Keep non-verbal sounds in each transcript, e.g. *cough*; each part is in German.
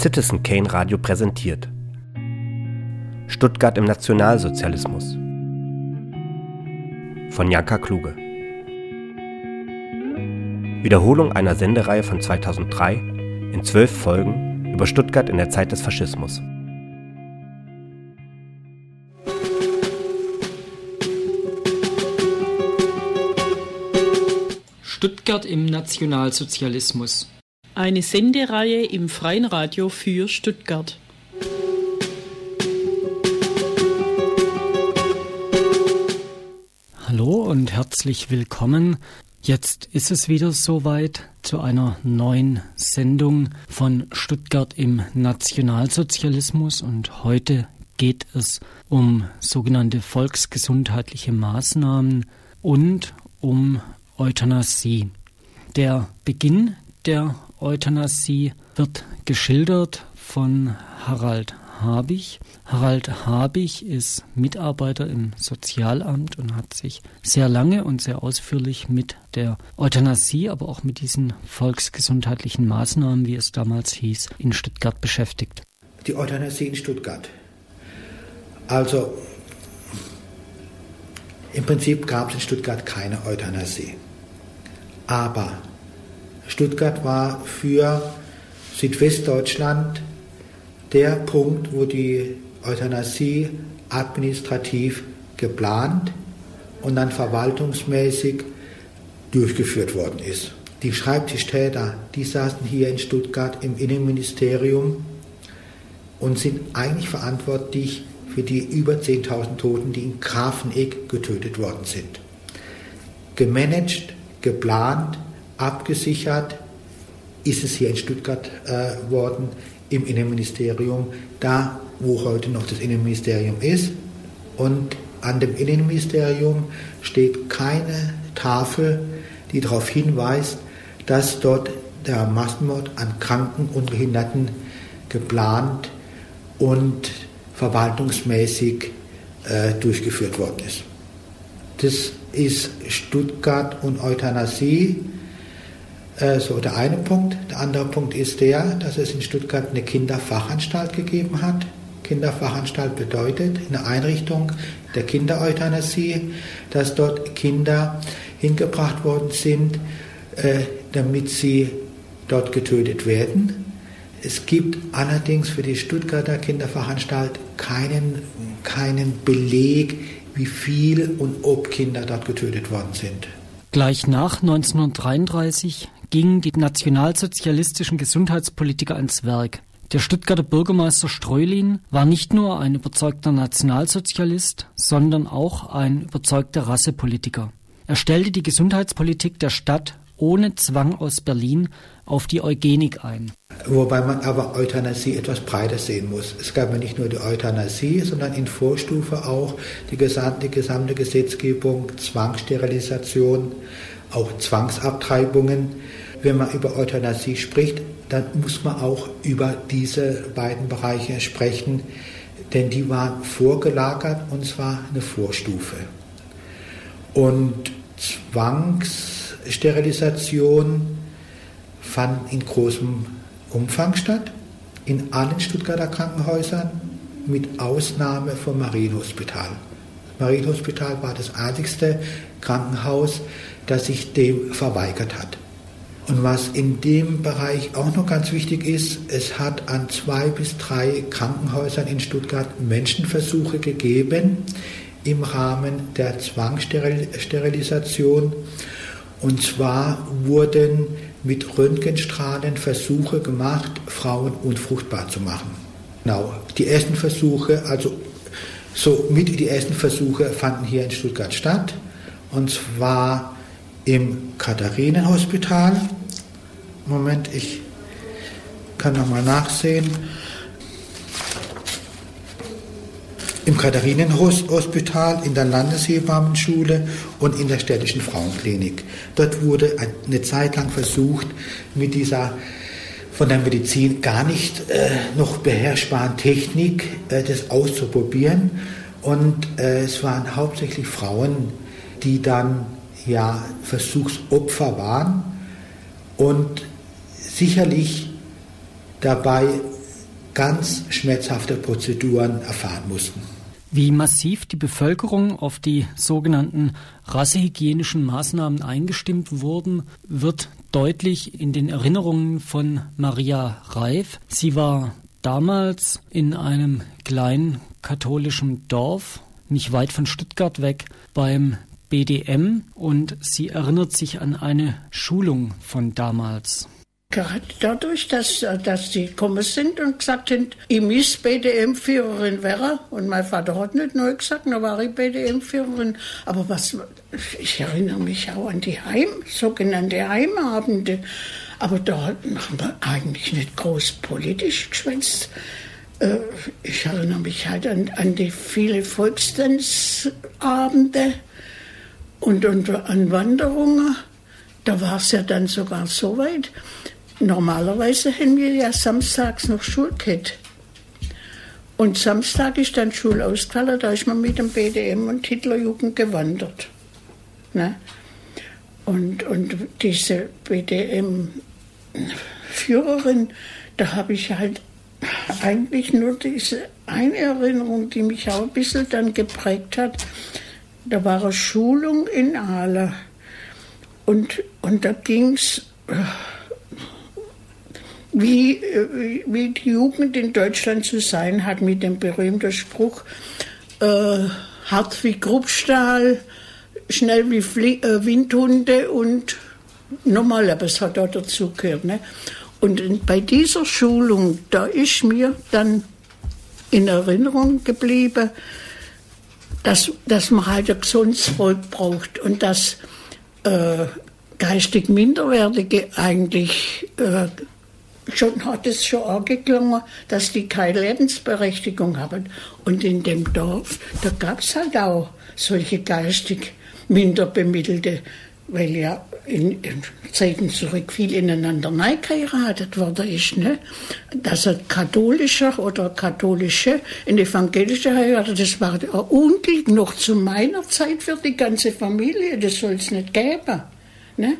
Citizen Kane Radio präsentiert. Stuttgart im Nationalsozialismus von Janka Kluge. Wiederholung einer Sendereihe von 2003 in zwölf Folgen über Stuttgart in der Zeit des Faschismus. Stuttgart im Nationalsozialismus. Eine Sendereihe im Freien Radio für Stuttgart. Hallo und herzlich willkommen. Jetzt ist es wieder soweit zu einer neuen Sendung von Stuttgart im Nationalsozialismus und heute geht es um sogenannte volksgesundheitliche Maßnahmen und um Euthanasie. Der Beginn der Euthanasie wird geschildert von Harald Habich. Harald Habich ist Mitarbeiter im Sozialamt und hat sich sehr lange und sehr ausführlich mit der Euthanasie, aber auch mit diesen volksgesundheitlichen Maßnahmen, wie es damals hieß, in Stuttgart beschäftigt. Die Euthanasie in Stuttgart. Also im Prinzip gab es in Stuttgart keine Euthanasie. Aber Stuttgart war für Südwestdeutschland der Punkt, wo die Euthanasie administrativ geplant und dann verwaltungsmäßig durchgeführt worden ist. Die Schreibtischtäter, die saßen hier in Stuttgart im Innenministerium und sind eigentlich verantwortlich für die über 10.000 Toten, die in Grafenegg getötet worden sind. Gemanagt geplant, abgesichert ist es hier in Stuttgart äh, worden, im Innenministerium, da wo heute noch das Innenministerium ist. Und an dem Innenministerium steht keine Tafel, die darauf hinweist, dass dort der Massenmord an Kranken und Behinderten geplant und verwaltungsmäßig äh, durchgeführt worden ist. Das ist Stuttgart und Euthanasie. Äh, so der eine Punkt. Der andere Punkt ist der, dass es in Stuttgart eine Kinderfachanstalt gegeben hat. Kinderfachanstalt bedeutet eine Einrichtung der Kindereuthanasie, dass dort Kinder hingebracht worden sind, äh, damit sie dort getötet werden. Es gibt allerdings für die Stuttgarter Kinderfachanstalt keinen, keinen Beleg, wie viel und ob Kinder dort getötet worden sind. Gleich nach 1933 gingen die nationalsozialistischen Gesundheitspolitiker ans Werk. Der Stuttgarter Bürgermeister Streulin war nicht nur ein überzeugter Nationalsozialist, sondern auch ein überzeugter Rassepolitiker. Er stellte die Gesundheitspolitik der Stadt ohne Zwang aus Berlin auf die Eugenik ein. Wobei man aber Euthanasie etwas breiter sehen muss. Es gab ja nicht nur die Euthanasie, sondern in Vorstufe auch die gesamte, die gesamte Gesetzgebung, Zwangssterilisation, auch Zwangsabtreibungen. Wenn man über Euthanasie spricht, dann muss man auch über diese beiden Bereiche sprechen, denn die waren vorgelagert und zwar eine Vorstufe. Und Zwangssterilisation fand in großem Umfang statt, in allen Stuttgarter Krankenhäusern, mit Ausnahme vom Marienhospital. Das Marienhospital war das einzigste Krankenhaus, das sich dem verweigert hat. Und was in dem Bereich auch noch ganz wichtig ist, es hat an zwei bis drei Krankenhäusern in Stuttgart Menschenversuche gegeben im Rahmen der Zwangssterilisation. Und zwar wurden mit Röntgenstrahlen Versuche gemacht, Frauen unfruchtbar zu machen. Genau, die ersten Versuche, also so mit die ersten Versuche fanden hier in Stuttgart statt und zwar im Katharinenhospital. Moment, ich kann nochmal nachsehen. im Katharinenhospital, in der Landeshebammenschule und in der städtischen Frauenklinik. Dort wurde eine Zeit lang versucht, mit dieser von der Medizin gar nicht äh, noch beherrschbaren Technik äh, das auszuprobieren. Und äh, es waren hauptsächlich Frauen, die dann ja Versuchsopfer waren und sicherlich dabei ganz schmerzhafte Prozeduren erfahren mussten. Wie massiv die Bevölkerung auf die sogenannten rassehygienischen Maßnahmen eingestimmt wurden, wird deutlich in den Erinnerungen von Maria Reif. Sie war damals in einem kleinen katholischen Dorf, nicht weit von Stuttgart weg, beim BDM und sie erinnert sich an eine Schulung von damals. Gerade dadurch, dass, äh, dass die gekommen sind und gesagt haben, ich muss BDM-Führerin wäre. Und mein Vater hat nicht neu gesagt, da war ich BDM-Führerin. Aber was, ich erinnere mich auch an die Heim, sogenannte Heimabende. Aber da haben wir eigentlich nicht groß politisch geschwänzt. Äh, ich erinnere mich halt an, an die viele Volkstanzabende und, und an Wanderungen. Da war es ja dann sogar so weit, Normalerweise haben wir ja samstags noch Schule gehabt. Und Samstag ist dann Schule ausgefallen, da ist man mit dem BDM und Hitlerjugend gewandert. Ne? Und, und diese BDM-Führerin, da habe ich halt eigentlich nur diese eine Erinnerung, die mich auch ein bisschen dann geprägt hat. Da war eine Schulung in Aale. Und, und da ging es äh, wie die Jugend in Deutschland zu sein hat mit dem berühmten Spruch, äh, hart wie Kruppstahl, schnell wie Flie äh, Windhunde und normal, aber es hat auch dazugehört. Ne? Und bei dieser Schulung, da ist mir dann in Erinnerung geblieben, dass, dass man halt ein gesundes Volk braucht und dass äh, geistig Minderwertige eigentlich äh, schon hat es schon angeklungen, dass die keine Lebensberechtigung haben. Und in dem Dorf, da gab es halt auch solche geistig minder bemittelte, weil ja in, in Zeiten zurück viel ineinander geheiratet worden ist, ne? Dass ein katholischer oder katholische in evangelische heiratet, das war ein Unglück noch zu meiner Zeit für die ganze Familie, das soll es nicht geben, ne?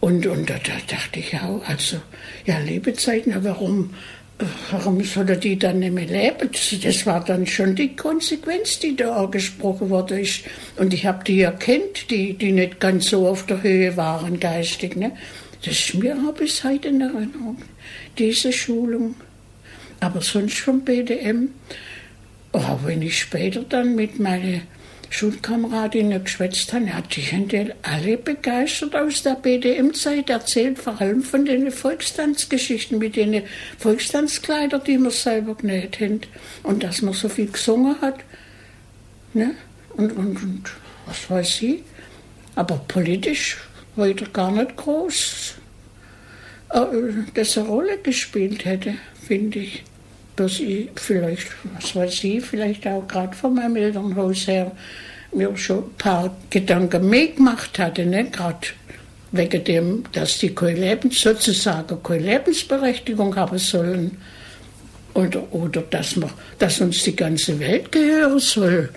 Und, und da, da dachte ich auch, also, ja, Lebezeiten, warum, warum soll die dann nicht mehr leben? Das war dann schon die Konsequenz, die da angesprochen worden ist. Und ich habe die erkannt, die, die nicht ganz so auf der Höhe waren geistig. Ne? Das ist mir auch bis heute in Erinnerung, diese Schulung. Aber sonst vom BDM, auch wenn ich später dann mit meinen Schulkameradinnen geschwätzt haben, hat sich alle begeistert aus der BDM-Zeit erzählt, vor allem von den Volkstanzgeschichten mit den Volkstanzkleidern, die wir selber genäht haben. Und dass man so viel gesungen hat. Ne? Und, und, und was weiß ich. Aber politisch weiter gar nicht groß, äh, das eine Rolle gespielt hätte, finde ich dass ich vielleicht, was weiß ich, vielleicht auch gerade von meinem Elternhaus her mir schon ein paar Gedanken mehr hatte, ne? gerade wegen dem, dass die keine Lebens, sozusagen keine Lebensberechtigung haben sollen. Oder, oder dass, man, dass uns die ganze Welt gehören soll.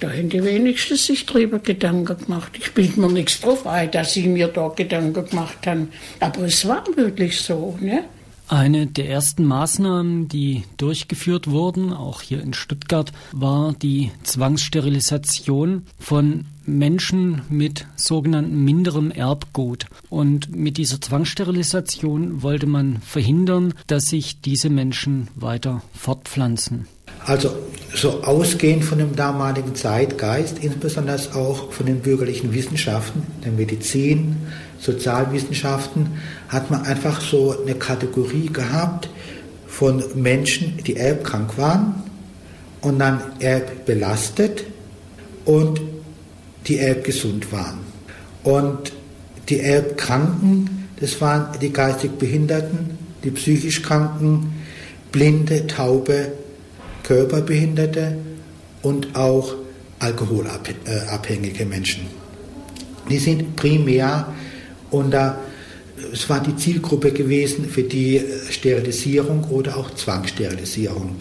Da haben die wenigsten sich darüber Gedanken gemacht. Ich bilde mir nichts drauf ein, dass sie mir da Gedanken gemacht haben. Aber es war wirklich so. Ne? Eine der ersten Maßnahmen, die durchgeführt wurden, auch hier in Stuttgart, war die Zwangssterilisation von Menschen mit sogenanntem minderem Erbgut. Und mit dieser Zwangssterilisation wollte man verhindern, dass sich diese Menschen weiter fortpflanzen. Also so ausgehend von dem damaligen Zeitgeist, insbesondere auch von den bürgerlichen Wissenschaften, der Medizin, Sozialwissenschaften, hat man einfach so eine Kategorie gehabt von Menschen, die erbkrank waren und dann erbbelastet und die erbgesund waren. Und die Erbkranken, das waren die geistig Behinderten, die psychisch Kranken, Blinde, Taube, Körperbehinderte und auch alkoholabhängige Menschen. Die sind primär unter, es war die Zielgruppe gewesen für die Sterilisierung oder auch Zwangssterilisierung.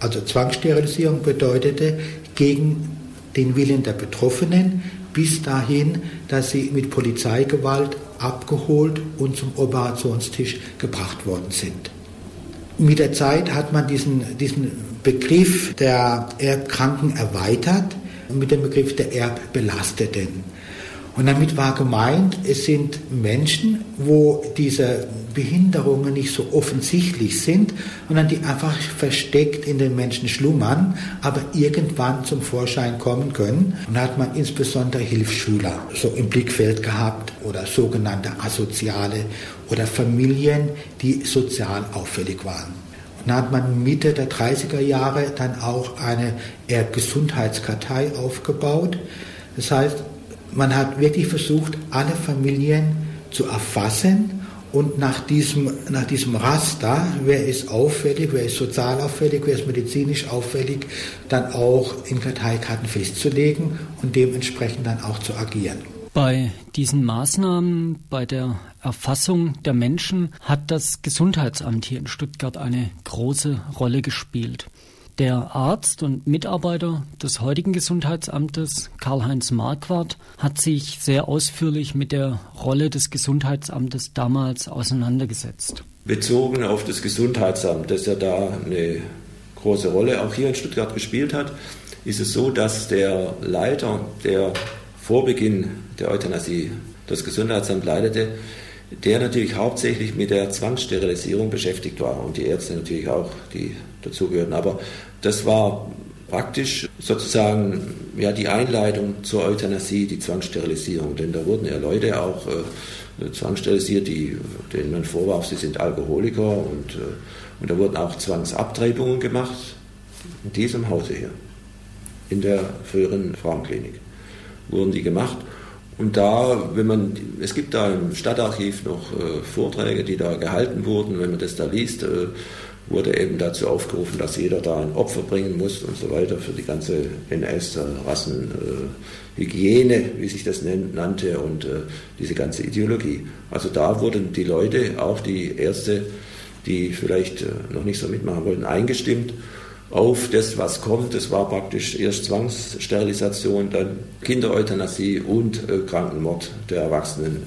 Also Zwangssterilisierung bedeutete gegen den Willen der Betroffenen bis dahin, dass sie mit Polizeigewalt abgeholt und zum Operationstisch gebracht worden sind. Mit der Zeit hat man diesen, diesen Begriff der Erbkranken erweitert mit dem Begriff der Erbbelasteten. Und damit war gemeint, es sind Menschen, wo diese Behinderungen nicht so offensichtlich sind, sondern die einfach versteckt in den Menschen schlummern, aber irgendwann zum Vorschein kommen können. Und da hat man insbesondere Hilfsschüler so im Blickfeld gehabt oder sogenannte Asoziale oder Familien, die sozial auffällig waren. Und da hat man Mitte der 30er Jahre dann auch eine Gesundheitskartei aufgebaut. Das heißt, man hat wirklich versucht, alle Familien zu erfassen und nach diesem, nach diesem Raster, wer ist auffällig, wer ist sozial auffällig, wer ist medizinisch auffällig, dann auch in Karteikarten festzulegen und dementsprechend dann auch zu agieren. Bei diesen Maßnahmen, bei der Erfassung der Menschen hat das Gesundheitsamt hier in Stuttgart eine große Rolle gespielt. Der Arzt und Mitarbeiter des heutigen Gesundheitsamtes, Karl-Heinz Marquardt, hat sich sehr ausführlich mit der Rolle des Gesundheitsamtes damals auseinandergesetzt. Bezogen auf das Gesundheitsamt, das ja da eine große Rolle auch hier in Stuttgart gespielt hat, ist es so, dass der Leiter, der vor Beginn der Euthanasie das Gesundheitsamt leitete, der natürlich hauptsächlich mit der Zwangssterilisierung beschäftigt war und die Ärzte natürlich auch, die dazugehörten. Aber das war praktisch sozusagen ja, die Einleitung zur Euthanasie, die Zwangssterilisierung. Denn da wurden ja Leute auch äh, zwangssterilisiert, die, denen man vorwarf, sie sind Alkoholiker und, äh, und da wurden auch Zwangsabtreibungen gemacht in diesem Hause hier, in der früheren Frauenklinik wurden die gemacht. Und da, wenn man, es gibt da im Stadtarchiv noch äh, Vorträge, die da gehalten wurden, wenn man das da liest, äh, wurde eben dazu aufgerufen, dass jeder da ein Opfer bringen muss und so weiter für die ganze NS-Rassenhygiene, äh, wie sich das nannte, und äh, diese ganze Ideologie. Also da wurden die Leute, auch die Ärzte, die vielleicht äh, noch nicht so mitmachen wollten, eingestimmt auf das, was kommt. Das war praktisch erst Zwangssterilisation, dann Kindereuthanasie und Krankenmord der Erwachsenen,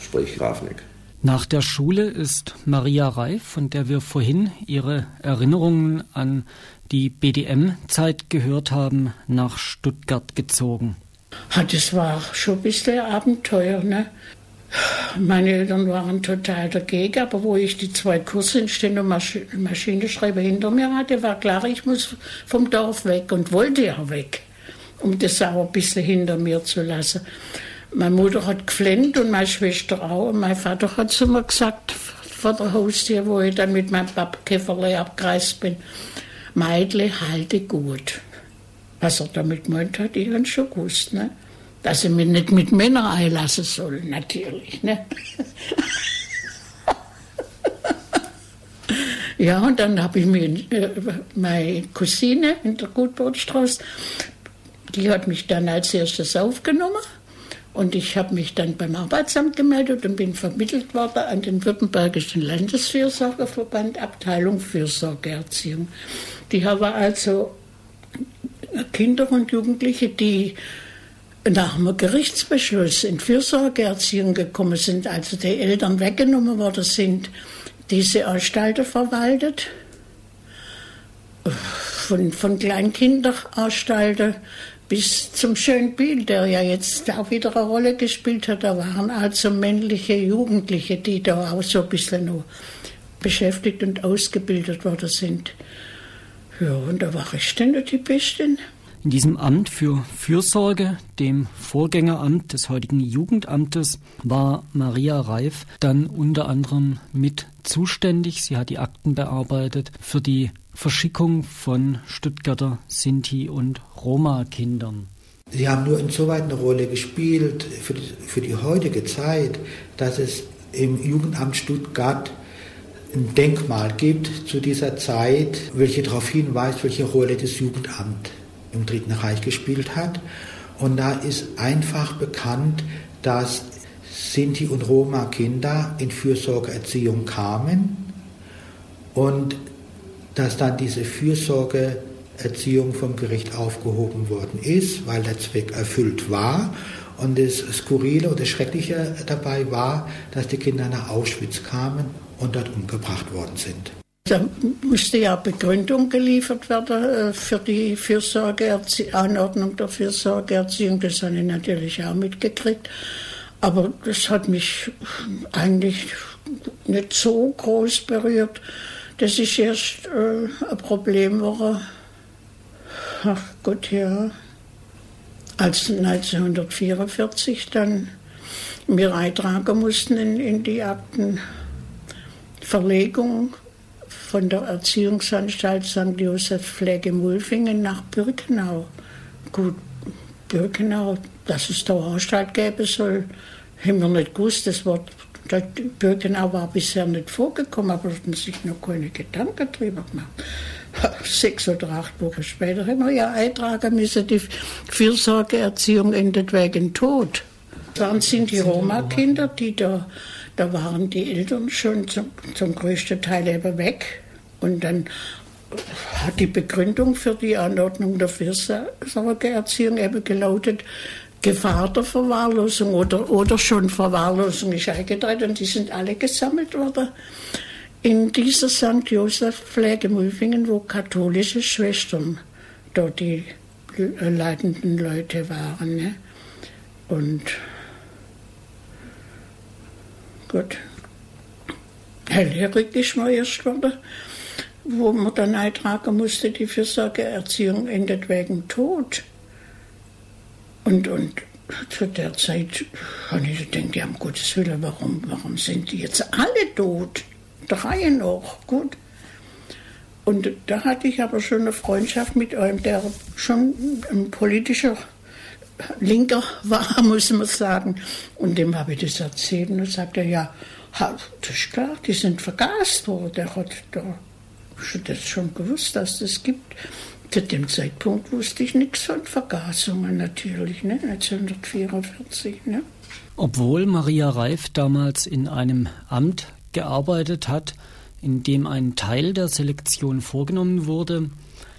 sprich Grafnik. Nach der Schule ist Maria Reif, von der wir vorhin ihre Erinnerungen an die BDM-Zeit gehört haben, nach Stuttgart gezogen. Das war schon ein bisschen Abenteuer. Ne? Meine Eltern waren total dagegen, aber wo ich die zwei Kurse in Steno Maschinenschreiber hinter mir hatte, war klar, ich muss vom Dorf weg und wollte ja weg, um das auch ein bisschen hinter mir zu lassen. Meine Mutter hat geflennt und meine Schwester auch. Und mein Vater hat zu mir gesagt, vor der Haustür, wo ich dann mit meinem Pappkäferle abgereist bin, Meidle, halte gut. Was er damit meint hat, ich habe schon gewusst, ne? Dass ich mich nicht mit Männern einlassen soll, natürlich, ne? ja, und dann habe ich mir äh, meine Cousine in der Gutbrotstraße, die hat mich dann als erstes aufgenommen. Und ich habe mich dann beim Arbeitsamt gemeldet und bin vermittelt worden an den Württembergischen Landesfürsorgeverband, Abteilung Fürsorgeerziehung. Die haben also Kinder und Jugendliche, die nach einem Gerichtsbeschluss in Fürsorgeerziehung gekommen sind, also die Eltern weggenommen worden sind, diese Anstalten verwaltet. Von, von Kleinkinderanstalten bis zum Schönbiel, der ja jetzt auch wieder eine Rolle gespielt hat. Da waren also männliche Jugendliche, die da auch so ein bisschen noch beschäftigt und ausgebildet worden sind. Ja, und da war ich dann die Bestin. In diesem Amt für Fürsorge, dem Vorgängeramt des heutigen Jugendamtes, war Maria Reif dann unter anderem mit zuständig. Sie hat die Akten bearbeitet für die Verschickung von Stuttgarter Sinti- und Roma-Kindern. Sie haben nur insoweit eine Rolle gespielt für die, für die heutige Zeit, dass es im Jugendamt Stuttgart ein Denkmal gibt zu dieser Zeit, welche darauf hinweist, welche Rolle das Jugendamt im Dritten Reich gespielt hat. Und da ist einfach bekannt, dass Sinti- und Roma-Kinder in Fürsorgeerziehung kamen und dass dann diese Fürsorgeerziehung vom Gericht aufgehoben worden ist, weil der Zweck erfüllt war. Und das Skurrile das Schreckliche dabei war, dass die Kinder nach Auschwitz kamen und dort umgebracht worden sind. Da musste ja Begründung geliefert werden äh, für die Fürsorgeanordnung der Fürsorgeerziehung. Das habe ich natürlich auch mitgekriegt. Aber das hat mich eigentlich nicht so groß berührt. Das ist erst äh, ein Problem war. Ach Gott, ja. Als 1944 dann wir eintragen mussten in, in die Aktenverlegung von der Erziehungsanstalt St. Josef Pflege-Mulfingen nach Birkenau. Gut, Birkenau, dass es da eine Anstalt geben soll, haben wir nicht gewusst. Das Wort Birkenau war bisher nicht vorgekommen, aber hatten sich noch keine Gedanken darüber gemacht. *laughs* Sechs oder acht Wochen später haben wir ja eintragen müssen, die Fürsorgeerziehung endet wegen Tod. Dann sind die Roma-Kinder, die da da waren die Eltern schon zum, zum größten Teil eben weg. Und dann hat die Begründung für die Anordnung der Fürsorgeerziehung eben gelautet, Gefahr der Verwahrlosung oder, oder schon Verwahrlosung ist eingetreten und die sind alle gesammelt worden in dieser St. Josef Pflegemülfingen, wo katholische Schwestern dort die leitenden Leute waren. Ne? Und gut. Hellhörig ist man erst worden, wo man dann eintragen musste, die Fürsorgeerziehung endet wegen Tod. Und, und zu der Zeit habe ich gedacht, ja, um Gottes Willen, warum, warum sind die jetzt alle tot? Drei noch, gut. Und da hatte ich aber schon eine Freundschaft mit einem, der schon ein politischer Linker war, *laughs* muss man sagen. Und dem habe ich das erzählt und sagte er, ja, das ist klar, die sind vergast worden. Der hat da das schon gewusst, dass das gibt. Zu dem Zeitpunkt wusste ich nichts von Vergasungen natürlich, ne? 1944. Ne? Obwohl Maria Reif damals in einem Amt gearbeitet hat, in dem ein Teil der Selektion vorgenommen wurde,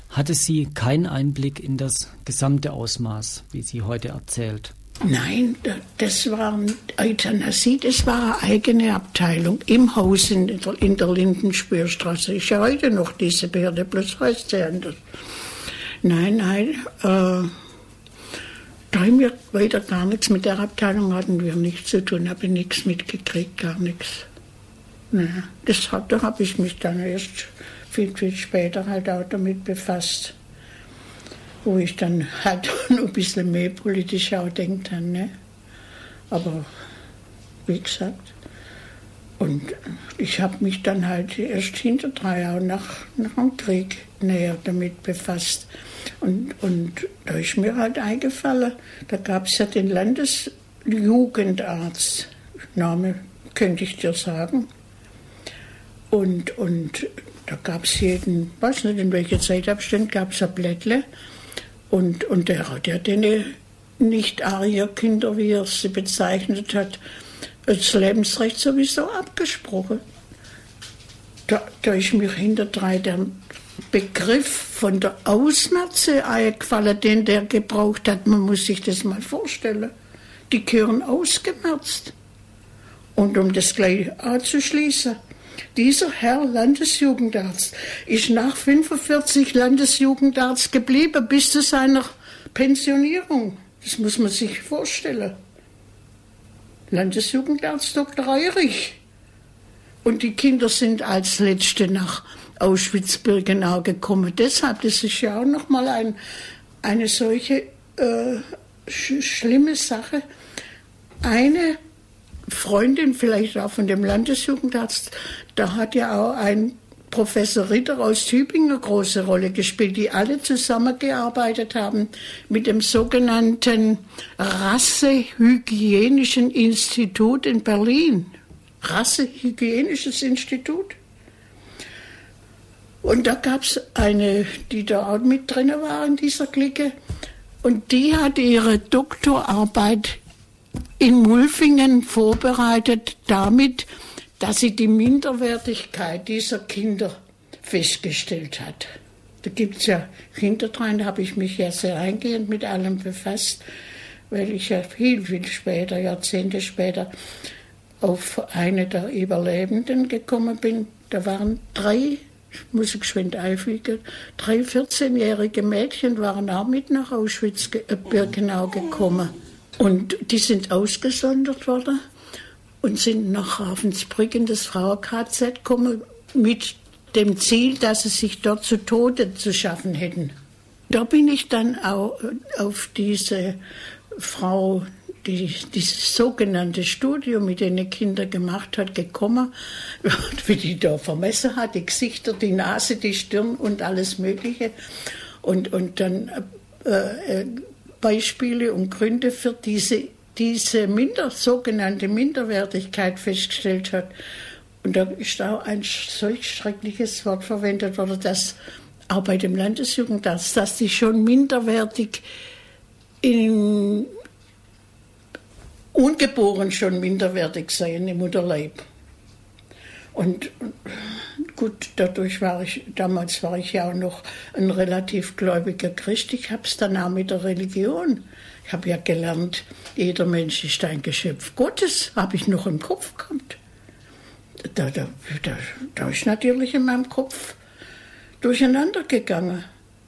hatte sie keinen Einblick in das gesamte Ausmaß, wie sie heute erzählt. Nein, das war Euthanasie, das war eine eigene Abteilung im Haus in der, in der Lindenspürstraße. Ist ja heute noch diese Behörde, bloß heißt sie anders. Nein, nein, äh, da haben wir weiter gar nichts. Mit der Abteilung hatten wir nichts zu tun, habe ich nichts mitgekriegt, gar nichts. Naja, das habe ich mich dann erst viel, viel später halt auch damit befasst, wo ich dann halt *laughs* noch ein bisschen mehr politisch auch denkt. Ne? Aber wie gesagt, und ich habe mich dann halt erst hinter drei Jahren nach, nach dem Krieg näher damit befasst. Und, und da ist mir halt eingefallen, da gab es ja den Landesjugendarzt, Name könnte ich dir sagen. Und, und da gab es jeden, weiß nicht in welcher Zeitabstand, gab es ein Blättle. Und, und der hat ja den Nicht-Arier-Kinder, wie er sie bezeichnet hat, das Lebensrecht sowieso abgesprochen. Da, da ist mir hinter drei der Begriff von der Ausmerze eingefallen, den der gebraucht hat. Man muss sich das mal vorstellen. Die gehören ausgemerzt. Und um das gleich anzuschließen, dieser Herr Landesjugendarzt ist nach 45 Landesjugendarzt geblieben bis zu seiner Pensionierung. Das muss man sich vorstellen. Landesjugendarzt Dr. Eurich. Und die Kinder sind als Letzte nach Auschwitz-Birkenau gekommen. Deshalb, das ist ja auch nochmal ein, eine solche äh, sch schlimme Sache. Eine Freundin, vielleicht auch von dem Landesjugendarzt, da hat ja auch ein Professor Ritter aus Tübingen eine große Rolle gespielt, die alle zusammengearbeitet haben mit dem sogenannten Rassehygienischen Institut in Berlin. Rassehygienisches Institut. Und da gab es eine, die da auch mit drin war in dieser Clique. Und die hat ihre Doktorarbeit in Mulfingen vorbereitet damit, dass sie die Minderwertigkeit dieser Kinder festgestellt hat. Da gibt es ja hinterdrein, da habe ich mich ja sehr eingehend mit allem befasst, weil ich ja viel, viel später, Jahrzehnte später, auf eine der Überlebenden gekommen bin. Da waren drei ich muss geschwind einfügen, drei 14-jährige Mädchen waren auch mit nach Auschwitz-Birkenau äh, gekommen. Und die sind ausgesondert worden und sind nach Ravensbrück in das Frauen-KZ gekommen mit dem Ziel, dass sie sich dort zu Tode zu schaffen hätten. Da bin ich dann auch auf diese Frau, die dieses sogenannte Studium mit den Kindern gemacht hat, gekommen, *laughs* wie die da vermessen hat, die Gesichter, die Nase, die Stirn und alles Mögliche. Und, und dann äh, äh Beispiele und Gründe für diese, diese minder, sogenannte Minderwertigkeit festgestellt hat. Und da ist auch ein solch schreckliches Wort verwendet worden, dass auch bei dem Landesjugendarzt, dass die schon minderwertig in ungeboren schon minderwertig seien im Mutterleib. Und gut, dadurch war ich, damals war ich ja auch noch ein relativ gläubiger Christ. Ich habe es dann auch mit der Religion. Ich habe ja gelernt, jeder Mensch ist ein Geschöpf Gottes, habe ich noch im Kopf gehabt da, da, da, da ist natürlich in meinem Kopf durcheinander gegangen,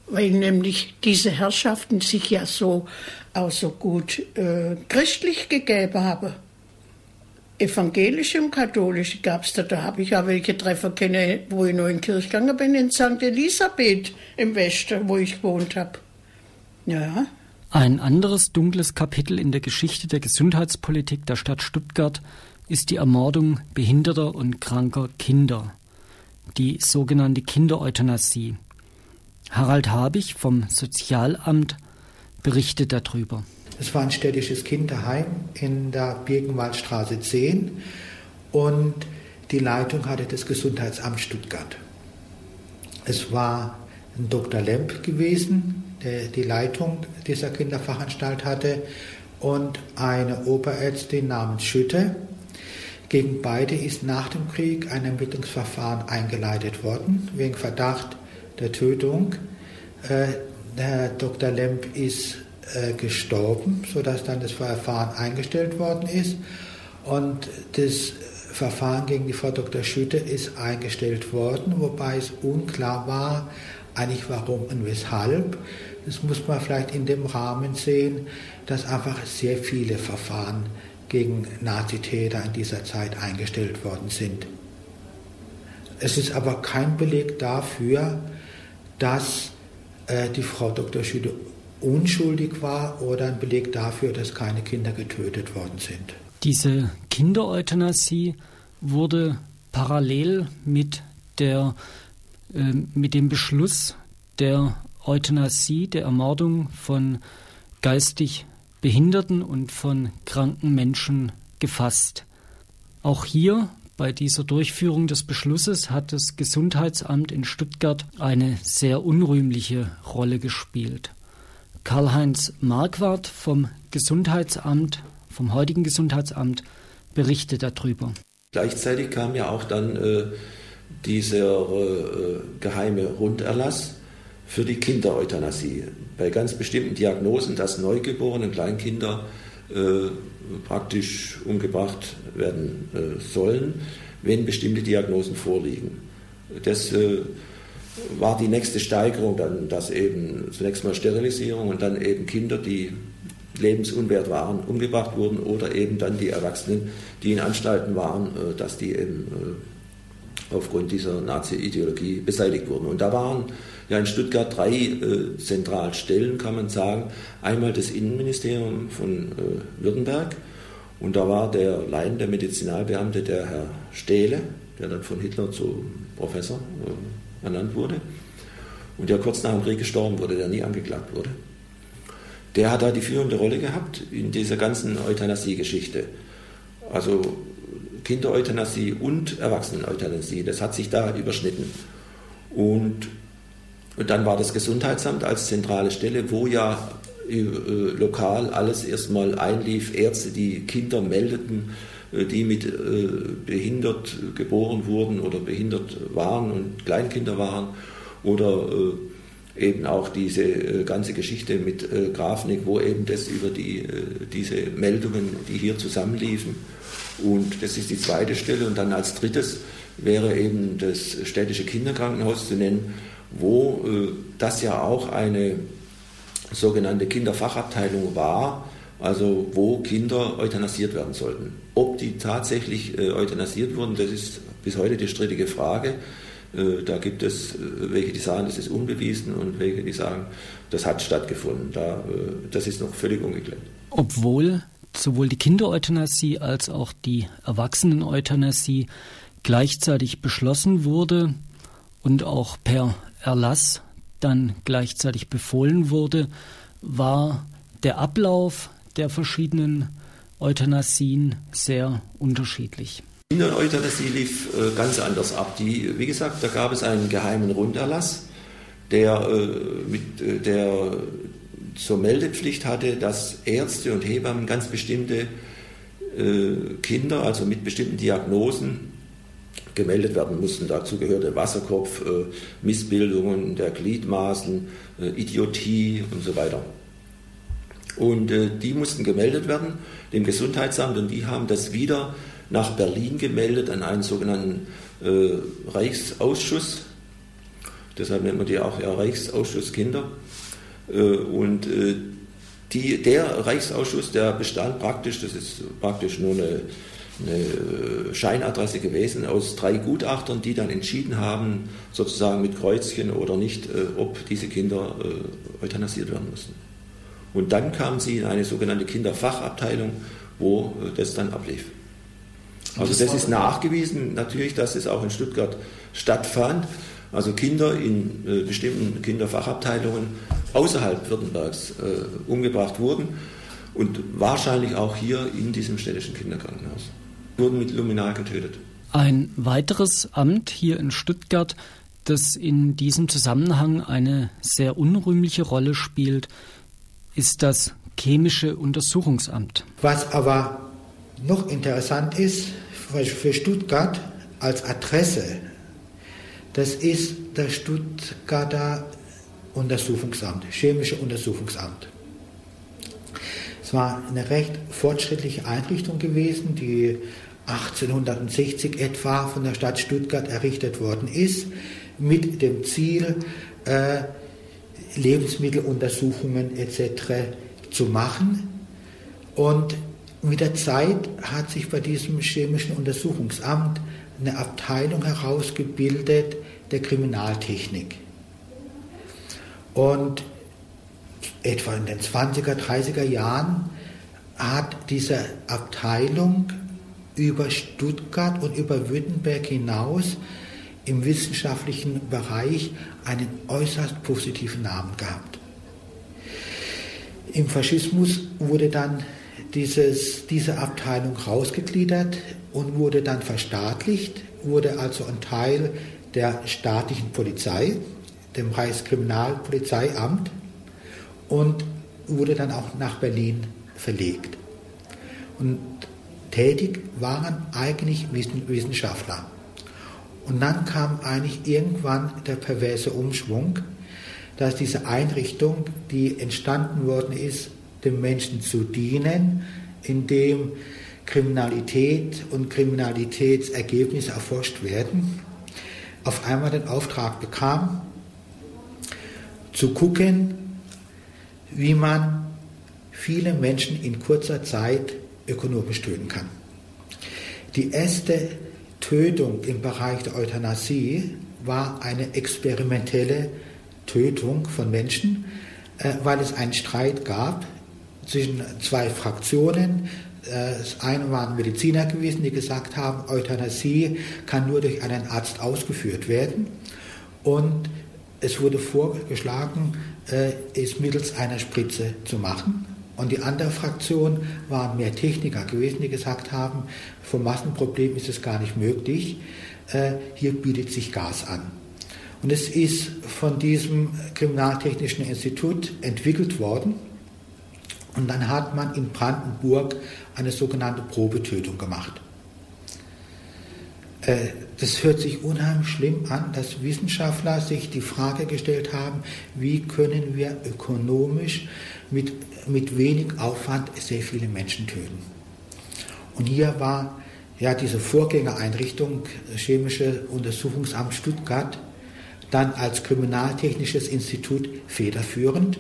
weil nämlich diese Herrschaften sich ja so auch so gut äh, christlich gegeben haben. Evangelische und katholische gab es da. Da habe ich auch welche Treffer kennen, wo ich noch in Kirche gegangen bin, in St. Elisabeth im Westen, wo ich gewohnt habe. Ja. Ein anderes dunkles Kapitel in der Geschichte der Gesundheitspolitik der Stadt Stuttgart ist die Ermordung behinderter und kranker Kinder, die sogenannte Kindereuthanasie. Harald Habich vom Sozialamt berichtet darüber. Es war ein städtisches Kinderheim in der Birkenwaldstraße 10 und die Leitung hatte das Gesundheitsamt Stuttgart. Es war ein Dr. Lemp gewesen, der die Leitung dieser Kinderfachanstalt hatte, und eine Oberärztin namens Schütte, gegen beide ist nach dem Krieg ein Ermittlungsverfahren eingeleitet worden, wegen Verdacht der Tötung. Äh, Herr Dr. Lemp ist äh, gestorben, sodass dann das Verfahren eingestellt worden ist. Und das Verfahren gegen die Frau Dr. Schütte ist eingestellt worden, wobei es unklar war, eigentlich warum und weshalb. Das muss man vielleicht in dem Rahmen sehen, dass einfach sehr viele Verfahren gegen Nazitäter in dieser Zeit eingestellt worden sind. Es ist aber kein Beleg dafür, dass äh, die Frau Dr. Schüde unschuldig war oder ein Beleg dafür, dass keine Kinder getötet worden sind. Diese Kindereuthanasie wurde parallel mit, der, äh, mit dem Beschluss der Euthanasie, der Ermordung von geistig Behinderten und von kranken Menschen gefasst. Auch hier bei dieser Durchführung des Beschlusses hat das Gesundheitsamt in Stuttgart eine sehr unrühmliche Rolle gespielt. Karl-Heinz Marquardt vom Gesundheitsamt, vom heutigen Gesundheitsamt, berichtet darüber. Gleichzeitig kam ja auch dann äh, dieser äh, geheime Runderlass für die Kindereuthanasie. Bei ganz bestimmten Diagnosen, dass neugeborene Kleinkinder äh, praktisch umgebracht werden äh, sollen, wenn bestimmte Diagnosen vorliegen. Das äh, war die nächste Steigerung dann, dass eben zunächst mal Sterilisierung und dann eben Kinder, die lebensunwert waren, umgebracht wurden oder eben dann die Erwachsenen, die in Anstalten waren, äh, dass die eben äh, aufgrund dieser Nazi-Ideologie beseitigt wurden. Und da waren ja in Stuttgart drei äh, Zentralstellen, kann man sagen. Einmal das Innenministerium von äh, Württemberg und da war der leitende Medizinalbeamte, der Herr Stehle, der dann von Hitler zu Professor äh, ernannt wurde und der kurz nach dem Krieg gestorben wurde, der nie angeklagt wurde. Der hat da die führende Rolle gehabt in dieser ganzen Euthanasie-Geschichte. Also Kindereuthanasie und Erwachseneneuthanasie, das hat sich da überschnitten. Und und dann war das Gesundheitsamt als zentrale Stelle, wo ja äh, lokal alles erstmal einlief, Ärzte, die Kinder meldeten, äh, die mit äh, behindert geboren wurden oder behindert waren und Kleinkinder waren oder äh, eben auch diese äh, ganze Geschichte mit äh, Grafnik, wo eben das über die, äh, diese Meldungen, die hier zusammenliefen. Und das ist die zweite Stelle. Und dann als drittes wäre eben das städtische Kinderkrankenhaus zu nennen, wo äh, das ja auch eine sogenannte Kinderfachabteilung war, also wo Kinder euthanasiert werden sollten. Ob die tatsächlich äh, euthanasiert wurden, das ist bis heute die strittige Frage. Äh, da gibt es äh, welche, die sagen, das ist unbewiesen und welche, die sagen, das hat stattgefunden. Da, äh, das ist noch völlig ungeklärt. Obwohl sowohl die Kindereuthanasie als auch die Erwachseneneuthanasie gleichzeitig beschlossen wurde und auch per Erlass dann gleichzeitig befohlen wurde, war der Ablauf der verschiedenen Euthanasien sehr unterschiedlich. In der Euthanasie lief äh, ganz anders ab. Die, wie gesagt, da gab es einen geheimen Runderlass, der, äh, mit, äh, der zur Meldepflicht hatte, dass Ärzte und Hebammen ganz bestimmte äh, Kinder, also mit bestimmten Diagnosen, gemeldet werden mussten. Dazu gehörte Wasserkopf, äh, Missbildungen der Gliedmaßen, äh, Idiotie und so weiter. Und äh, die mussten gemeldet werden dem Gesundheitsamt und die haben das wieder nach Berlin gemeldet an einen sogenannten Reichsausschuss. Deshalb nennt man die auch ja, Reichsausschuss Kinder. Und die, der Reichsausschuss, der bestand praktisch, das ist praktisch nur eine eine Scheinadresse gewesen aus drei Gutachtern, die dann entschieden haben, sozusagen mit Kreuzchen oder nicht, äh, ob diese Kinder äh, euthanasiert werden mussten. Und dann kamen sie in eine sogenannte Kinderfachabteilung, wo äh, das dann ablief. Also das, das ist nachgewiesen natürlich, dass es auch in Stuttgart stattfand. Also Kinder in äh, bestimmten Kinderfachabteilungen außerhalb Württembergs äh, umgebracht wurden und wahrscheinlich auch hier in diesem städtischen Kinderkrankenhaus wurden mit Luminal getötet. Ein weiteres Amt hier in Stuttgart, das in diesem Zusammenhang eine sehr unrühmliche Rolle spielt, ist das Chemische Untersuchungsamt. Was aber noch interessant ist für Stuttgart als Adresse, das ist das Stuttgarter Untersuchungsamt, Chemische Untersuchungsamt. Es war eine recht fortschrittliche Einrichtung gewesen, die 1860 etwa von der Stadt Stuttgart errichtet worden ist, mit dem Ziel, äh, Lebensmitteluntersuchungen etc. zu machen. Und mit der Zeit hat sich bei diesem chemischen Untersuchungsamt eine Abteilung herausgebildet der Kriminaltechnik. Und etwa in den 20er, 30er Jahren hat diese Abteilung über Stuttgart und über Württemberg hinaus im wissenschaftlichen Bereich einen äußerst positiven Namen gehabt. Im Faschismus wurde dann dieses, diese Abteilung rausgegliedert und wurde dann verstaatlicht, wurde also ein Teil der staatlichen Polizei, dem Reichskriminalpolizeiamt und wurde dann auch nach Berlin verlegt. Und tätig waren eigentlich Wissenschaftler. Und dann kam eigentlich irgendwann der perverse Umschwung, dass diese Einrichtung, die entstanden worden ist, dem Menschen zu dienen, indem Kriminalität und Kriminalitätsergebnisse erforscht werden, auf einmal den Auftrag bekam, zu gucken, wie man viele Menschen in kurzer Zeit ökonomisch töten kann. Die erste Tötung im Bereich der Euthanasie war eine experimentelle Tötung von Menschen, äh, weil es einen Streit gab zwischen zwei Fraktionen. Äh, das eine waren Mediziner gewesen, die gesagt haben, Euthanasie kann nur durch einen Arzt ausgeführt werden. Und es wurde vorgeschlagen, äh, es mittels einer Spritze zu machen. Und die andere Fraktion waren mehr Techniker gewesen, die gesagt haben, vom Massenproblem ist es gar nicht möglich, äh, hier bietet sich Gas an. Und es ist von diesem Kriminaltechnischen Institut entwickelt worden. Und dann hat man in Brandenburg eine sogenannte Probetötung gemacht. Äh, das hört sich unheimlich schlimm an, dass Wissenschaftler sich die Frage gestellt haben, wie können wir ökonomisch mit, mit wenig Aufwand sehr viele Menschen töten. Und hier war ja diese Vorgängereinrichtung Chemische Untersuchungsamt Stuttgart dann als Kriminaltechnisches Institut federführend.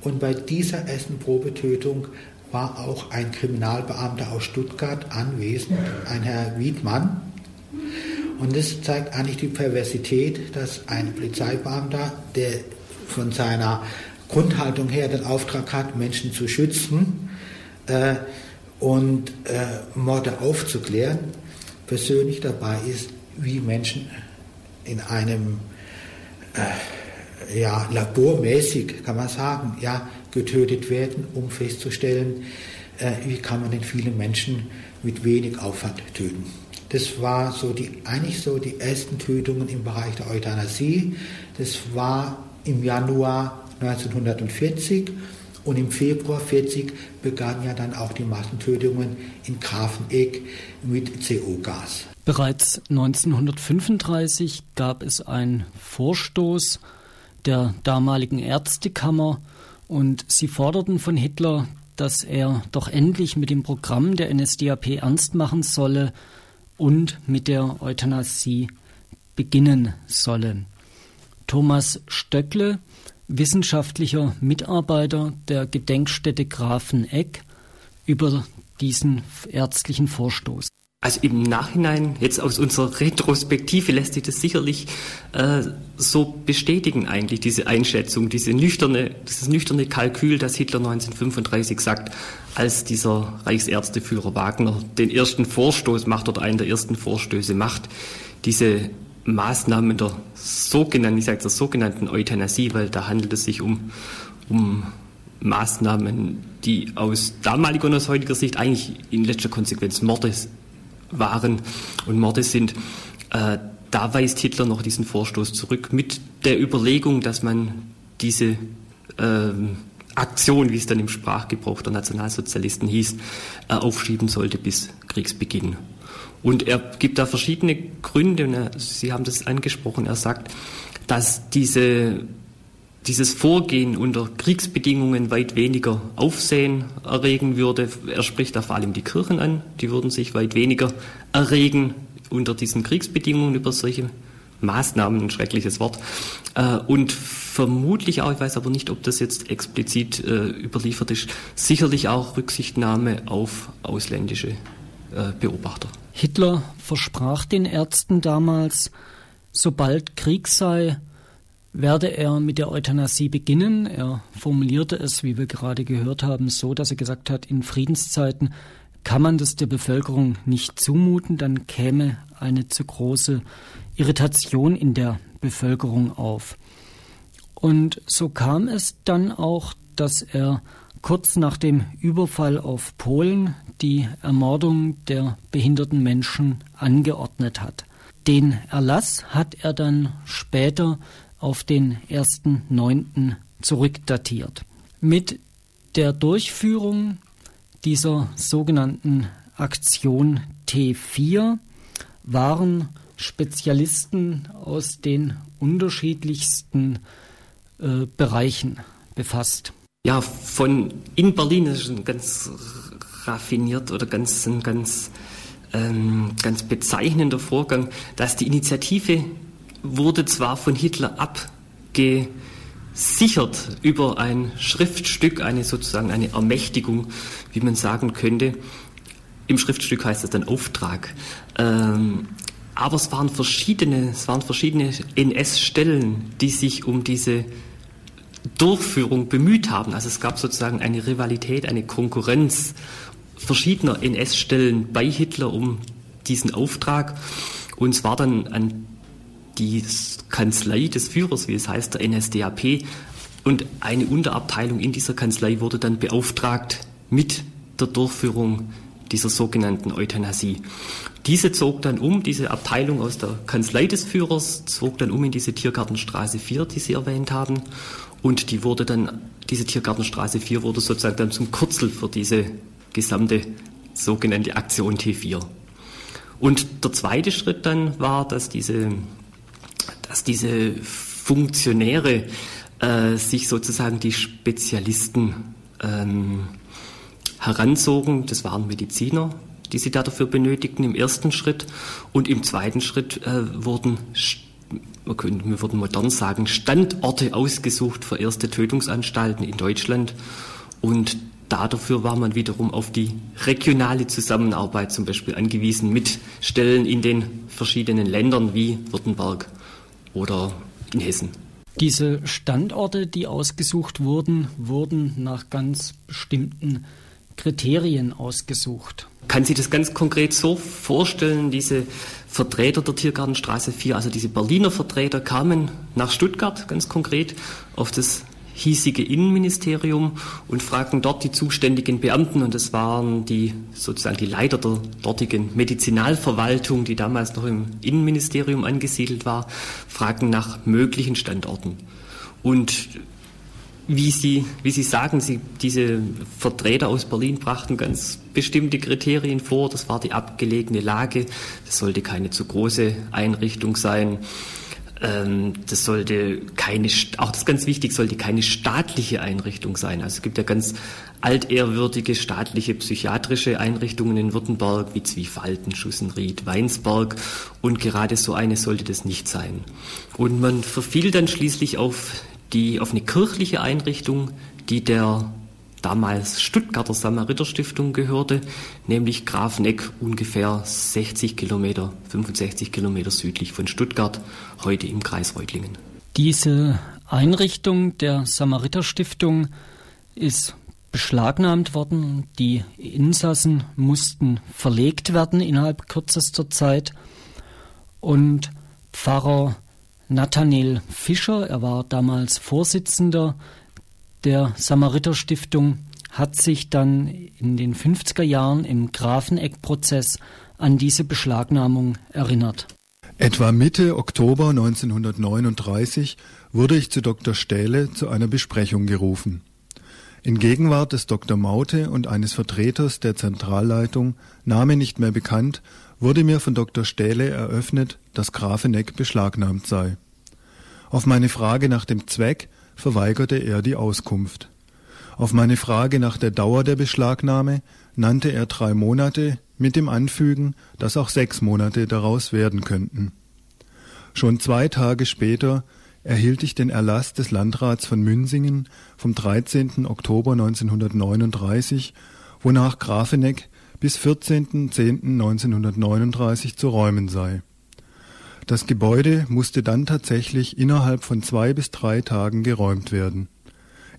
Und bei dieser ersten Probetötung war auch ein Kriminalbeamter aus Stuttgart anwesend, ein Herr Wiedmann. Und das zeigt eigentlich die Perversität, dass ein Polizeibeamter, der von seiner Grundhaltung her den Auftrag hat, Menschen zu schützen äh, und äh, Morde aufzuklären, persönlich dabei ist, wie Menschen in einem äh, ja, labormäßig, kann man sagen, ja, getötet werden, um festzustellen, äh, wie kann man denn viele Menschen mit wenig Aufwand töten. Das war so die, eigentlich so die ersten Tötungen im Bereich der Euthanasie. Das war im Januar 1940 und im Februar 40 begannen ja dann auch die Massentötungen in Grafenegg mit CO-Gas. Bereits 1935 gab es einen Vorstoß der damaligen Ärztekammer und sie forderten von Hitler, dass er doch endlich mit dem Programm der NSDAP ernst machen solle und mit der Euthanasie beginnen solle. Thomas Stöckle, wissenschaftlicher Mitarbeiter der Gedenkstätte Grafenegg, über diesen ärztlichen Vorstoß. Also im Nachhinein, jetzt aus unserer Retrospektive, lässt sich das sicherlich äh, so bestätigen eigentlich, diese Einschätzung, diese nüchterne, dieses nüchterne Kalkül, das Hitler 1935 sagt, als dieser Reichsärzteführer Wagner den ersten Vorstoß macht oder einen der ersten Vorstöße macht, diese Maßnahmen der sogenannten, ich sage der sogenannten Euthanasie, weil da handelt es sich um, um Maßnahmen, die aus damaliger und aus heutiger Sicht eigentlich in letzter Konsequenz Mordes waren und Morde sind. Äh, da weist Hitler noch diesen Vorstoß zurück mit der Überlegung, dass man diese ähm, Aktion, wie es dann im Sprachgebrauch der Nationalsozialisten hieß, äh, aufschieben sollte bis Kriegsbeginn. Und er gibt da verschiedene Gründe, und er, Sie haben das angesprochen, er sagt, dass diese dieses Vorgehen unter Kriegsbedingungen weit weniger Aufsehen erregen würde. Er spricht da vor allem die Kirchen an, die würden sich weit weniger erregen unter diesen Kriegsbedingungen über solche Maßnahmen, ein schreckliches Wort. Äh, und vermutlich auch, ich weiß aber nicht, ob das jetzt explizit äh, überliefert ist, sicherlich auch Rücksichtnahme auf ausländische äh, Beobachter. Hitler versprach den Ärzten damals, sobald Krieg sei, werde er mit der Euthanasie beginnen. Er formulierte es, wie wir gerade gehört haben, so, dass er gesagt hat, in Friedenszeiten kann man das der Bevölkerung nicht zumuten, dann käme eine zu große Irritation in der Bevölkerung auf. Und so kam es dann auch, dass er kurz nach dem Überfall auf Polen die Ermordung der behinderten Menschen angeordnet hat. Den Erlass hat er dann später auf den 1.9. zurückdatiert. Mit der Durchführung dieser sogenannten Aktion T4 waren Spezialisten aus den unterschiedlichsten äh, Bereichen befasst. Ja, von in Berlin ist ein ganz raffiniert oder ganz, ein ganz, ähm, ganz bezeichnender Vorgang, dass die Initiative wurde zwar von Hitler abgesichert über ein Schriftstück, eine sozusagen eine Ermächtigung, wie man sagen könnte. Im Schriftstück heißt es dann Auftrag. Ähm, aber es waren verschiedene, es waren verschiedene NS-Stellen, die sich um diese Durchführung bemüht haben. Also es gab sozusagen eine Rivalität, eine Konkurrenz verschiedener NS-Stellen bei Hitler um diesen Auftrag. Und es war dann an die Kanzlei des Führers, wie es heißt, der NSDAP. Und eine Unterabteilung in dieser Kanzlei wurde dann beauftragt mit der Durchführung dieser sogenannten Euthanasie. Diese zog dann um, diese Abteilung aus der Kanzlei des Führers zog dann um in diese Tiergartenstraße 4, die Sie erwähnt haben. Und die wurde dann, diese Tiergartenstraße 4 wurde sozusagen dann zum Kürzel für diese gesamte sogenannte Aktion T4. Und der zweite Schritt dann war, dass diese, dass diese Funktionäre äh, sich sozusagen die Spezialisten ähm, heranzogen. Das waren Mediziner, die sie dafür benötigten im ersten Schritt. Und im zweiten Schritt äh, wurden, wir, können, wir würden modern sagen, Standorte ausgesucht für erste Tötungsanstalten in Deutschland. Und dafür war man wiederum auf die regionale Zusammenarbeit zum Beispiel angewiesen mit Stellen in den verschiedenen Ländern wie Württemberg oder in Hessen. Diese Standorte, die ausgesucht wurden, wurden nach ganz bestimmten Kriterien ausgesucht. Kann sich das ganz konkret so vorstellen, diese Vertreter der Tiergartenstraße 4, also diese Berliner Vertreter kamen nach Stuttgart ganz konkret auf das hiesige Innenministerium und fragten dort die zuständigen Beamten, und das waren die sozusagen die Leiter der dortigen Medizinalverwaltung, die damals noch im Innenministerium angesiedelt war, fragten nach möglichen Standorten. Und wie Sie, wie Sie sagen, Sie, diese Vertreter aus Berlin brachten ganz bestimmte Kriterien vor. Das war die abgelegene Lage. Das sollte keine zu große Einrichtung sein. Ähm, das sollte keine, auch das ist ganz wichtig, sollte keine staatliche Einrichtung sein. Also es gibt ja ganz altehrwürdige staatliche psychiatrische Einrichtungen in Württemberg wie Zwiefalten, Schussenried, Weinsberg und gerade so eine sollte das nicht sein. Und man verfiel dann schließlich auf die, auf eine kirchliche Einrichtung, die der damals Stuttgarter Samariterstiftung gehörte, nämlich Grafeneck ungefähr 60 Kilometer, 65 Kilometer südlich von Stuttgart, heute im Kreis Reutlingen. Diese Einrichtung der Samariterstiftung ist beschlagnahmt worden. Die Insassen mussten verlegt werden innerhalb kürzester Zeit. Und Pfarrer Nathanael Fischer, er war damals Vorsitzender der Samariter-Stiftung hat sich dann in den 50er Jahren im Grafeneck-Prozess an diese Beschlagnahmung erinnert. Etwa Mitte Oktober 1939 wurde ich zu Dr. Stähle zu einer Besprechung gerufen. In Gegenwart des Dr. Maute und eines Vertreters der Zentralleitung, Name nicht mehr bekannt, wurde mir von Dr. Stähle eröffnet, dass Grafeneck beschlagnahmt sei. Auf meine Frage nach dem Zweck verweigerte er die Auskunft. Auf meine Frage nach der Dauer der Beschlagnahme nannte er drei Monate mit dem Anfügen, dass auch sechs Monate daraus werden könnten. Schon zwei Tage später erhielt ich den Erlass des Landrats von Münsingen vom 13. Oktober 1939, wonach Grafeneck bis 14.10.1939 zu räumen sei. Das Gebäude musste dann tatsächlich innerhalb von zwei bis drei Tagen geräumt werden.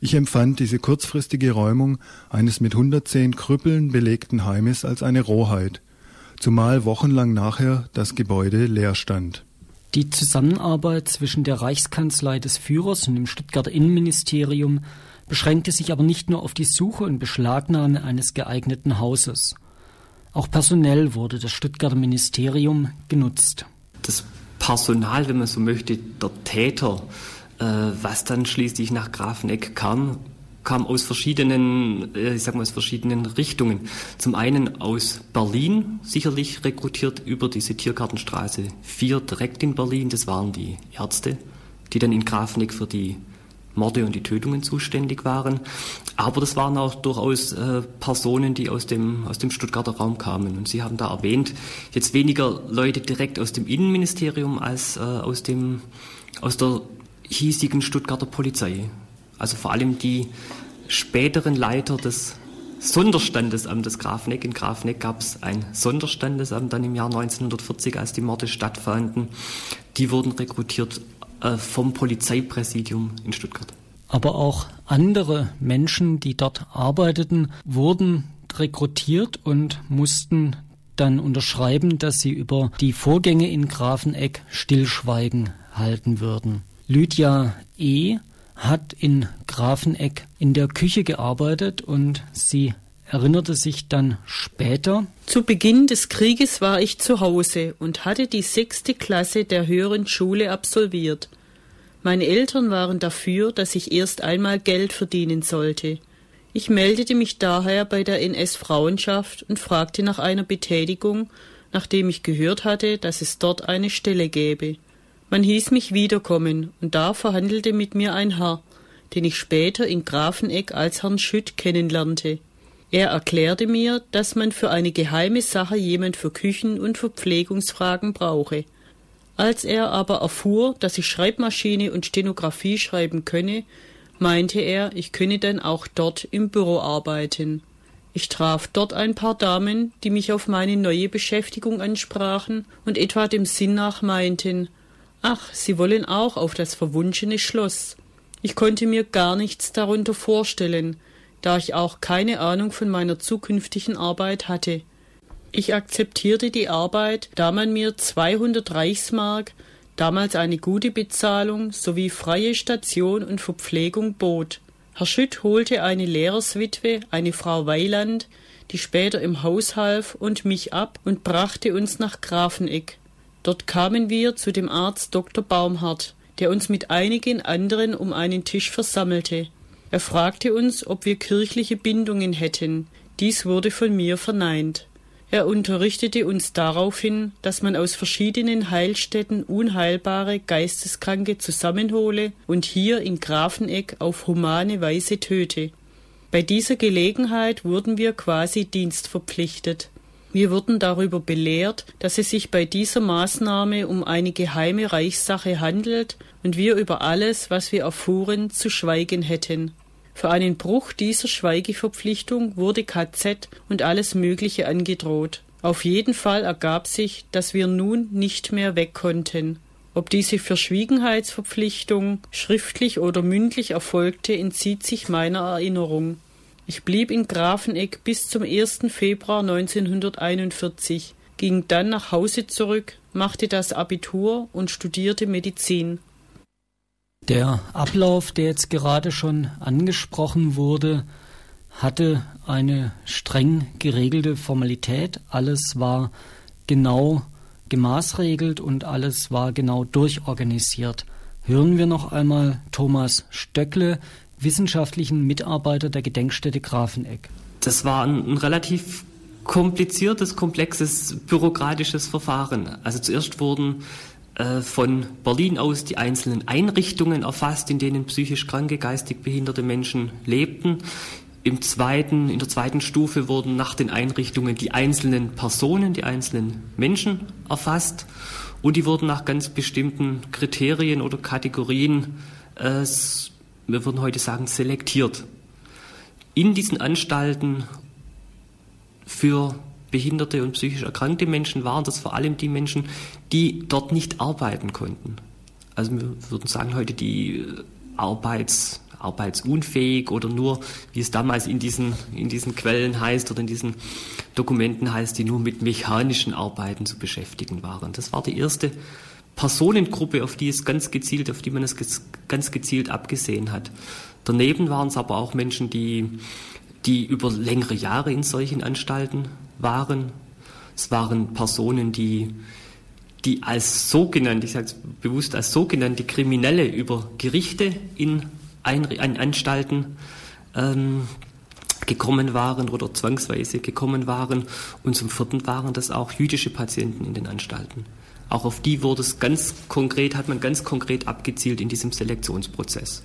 Ich empfand diese kurzfristige Räumung eines mit 110 Krüppeln belegten Heimes als eine Rohheit, zumal wochenlang nachher das Gebäude leer stand. Die Zusammenarbeit zwischen der Reichskanzlei des Führers und dem Stuttgarter Innenministerium beschränkte sich aber nicht nur auf die Suche und Beschlagnahme eines geeigneten Hauses. Auch personell wurde das Stuttgarter Ministerium genutzt. Das Personal, wenn man so möchte, der Täter, äh, was dann schließlich nach Grafeneck kam, kam aus verschiedenen, äh, ich sag mal aus verschiedenen Richtungen. Zum einen aus Berlin, sicherlich rekrutiert über diese Tiergartenstraße 4 direkt in Berlin. Das waren die Ärzte, die dann in Grafeneck für die Morde und die Tötungen zuständig waren. Aber das waren auch durchaus äh, Personen, die aus dem, aus dem Stuttgarter Raum kamen. Und Sie haben da erwähnt, jetzt weniger Leute direkt aus dem Innenministerium als äh, aus, dem, aus der hiesigen Stuttgarter Polizei. Also vor allem die späteren Leiter des Sonderstandesamtes Grafneck. In Grafneck gab es ein Sonderstandesamt dann im Jahr 1940, als die Morde stattfanden. Die wurden rekrutiert äh, vom Polizeipräsidium in Stuttgart. Aber auch andere Menschen, die dort arbeiteten, wurden rekrutiert und mussten dann unterschreiben, dass sie über die Vorgänge in Grafeneck Stillschweigen halten würden. Lydia E. hat in Grafeneck in der Küche gearbeitet und sie erinnerte sich dann später. Zu Beginn des Krieges war ich zu Hause und hatte die sechste Klasse der höheren Schule absolviert. Meine Eltern waren dafür, dass ich erst einmal Geld verdienen sollte. Ich meldete mich daher bei der NS-Frauenschaft und fragte nach einer Betätigung, nachdem ich gehört hatte, dass es dort eine Stelle gäbe. Man hieß mich wiederkommen, und da verhandelte mit mir ein Herr, den ich später in Grafeneck als Herrn Schütt kennenlernte. Er erklärte mir, dass man für eine geheime Sache jemand für Küchen- und Verpflegungsfragen brauche. Als er aber erfuhr, dass ich Schreibmaschine und Stenografie schreiben könne, meinte er, ich könne dann auch dort im Büro arbeiten. Ich traf dort ein paar Damen, die mich auf meine neue Beschäftigung ansprachen und etwa dem Sinn nach meinten, ach, sie wollen auch auf das verwunschene Schloss. Ich konnte mir gar nichts darunter vorstellen, da ich auch keine Ahnung von meiner zukünftigen Arbeit hatte. Ich akzeptierte die Arbeit, da man mir 200 Reichsmark, damals eine gute Bezahlung sowie freie Station und Verpflegung bot. Herr Schütt holte eine Lehrerswitwe, eine Frau Weiland, die später im Haus half, und mich ab und brachte uns nach Grafeneck. Dort kamen wir zu dem Arzt Dr. Baumhart, der uns mit einigen anderen um einen Tisch versammelte. Er fragte uns, ob wir kirchliche Bindungen hätten. Dies wurde von mir verneint. Er unterrichtete uns daraufhin, dass man aus verschiedenen Heilstätten unheilbare Geisteskranke zusammenhole und hier in Grafeneck auf humane Weise töte. Bei dieser Gelegenheit wurden wir quasi dienstverpflichtet. Wir wurden darüber belehrt, dass es sich bei dieser Maßnahme um eine geheime Reichssache handelt und wir über alles, was wir erfuhren, zu schweigen hätten. Für einen Bruch dieser Schweigeverpflichtung wurde KZ und alles Mögliche angedroht. Auf jeden Fall ergab sich, dass wir nun nicht mehr weg konnten. Ob diese Verschwiegenheitsverpflichtung schriftlich oder mündlich erfolgte, entzieht sich meiner Erinnerung. Ich blieb in Grafeneck bis zum 1. Februar 1941, ging dann nach Hause zurück, machte das Abitur und studierte Medizin. Der Ablauf, der jetzt gerade schon angesprochen wurde, hatte eine streng geregelte Formalität. Alles war genau gemaßregelt und alles war genau durchorganisiert. Hören wir noch einmal Thomas Stöckle, wissenschaftlichen Mitarbeiter der Gedenkstätte Grafeneck. Das war ein, ein relativ kompliziertes, komplexes, bürokratisches Verfahren. Also zuerst wurden von Berlin aus die einzelnen Einrichtungen erfasst, in denen psychisch kranke, geistig behinderte Menschen lebten. Im zweiten, in der zweiten Stufe wurden nach den Einrichtungen die einzelnen Personen, die einzelnen Menschen erfasst und die wurden nach ganz bestimmten Kriterien oder Kategorien, äh, wir würden heute sagen, selektiert. In diesen Anstalten für behinderte und psychisch erkrankte Menschen waren das vor allem die Menschen, die dort nicht arbeiten konnten. Also wir würden sagen heute die Arbeits, arbeitsunfähig oder nur, wie es damals in diesen, in diesen Quellen heißt oder in diesen Dokumenten heißt, die nur mit mechanischen Arbeiten zu beschäftigen waren. Das war die erste Personengruppe, auf die es ganz gezielt, auf die man es ganz gezielt abgesehen hat. Daneben waren es aber auch Menschen, die, die über längere Jahre in solchen Anstalten waren. Es waren Personen, die, die als sogenannte, ich sage es bewusst als sogenannte Kriminelle über Gerichte in, Ein in Anstalten ähm, gekommen waren oder zwangsweise gekommen waren. Und zum vierten waren das auch jüdische Patienten in den Anstalten. Auch auf die wurde es ganz konkret, hat man ganz konkret abgezielt in diesem Selektionsprozess.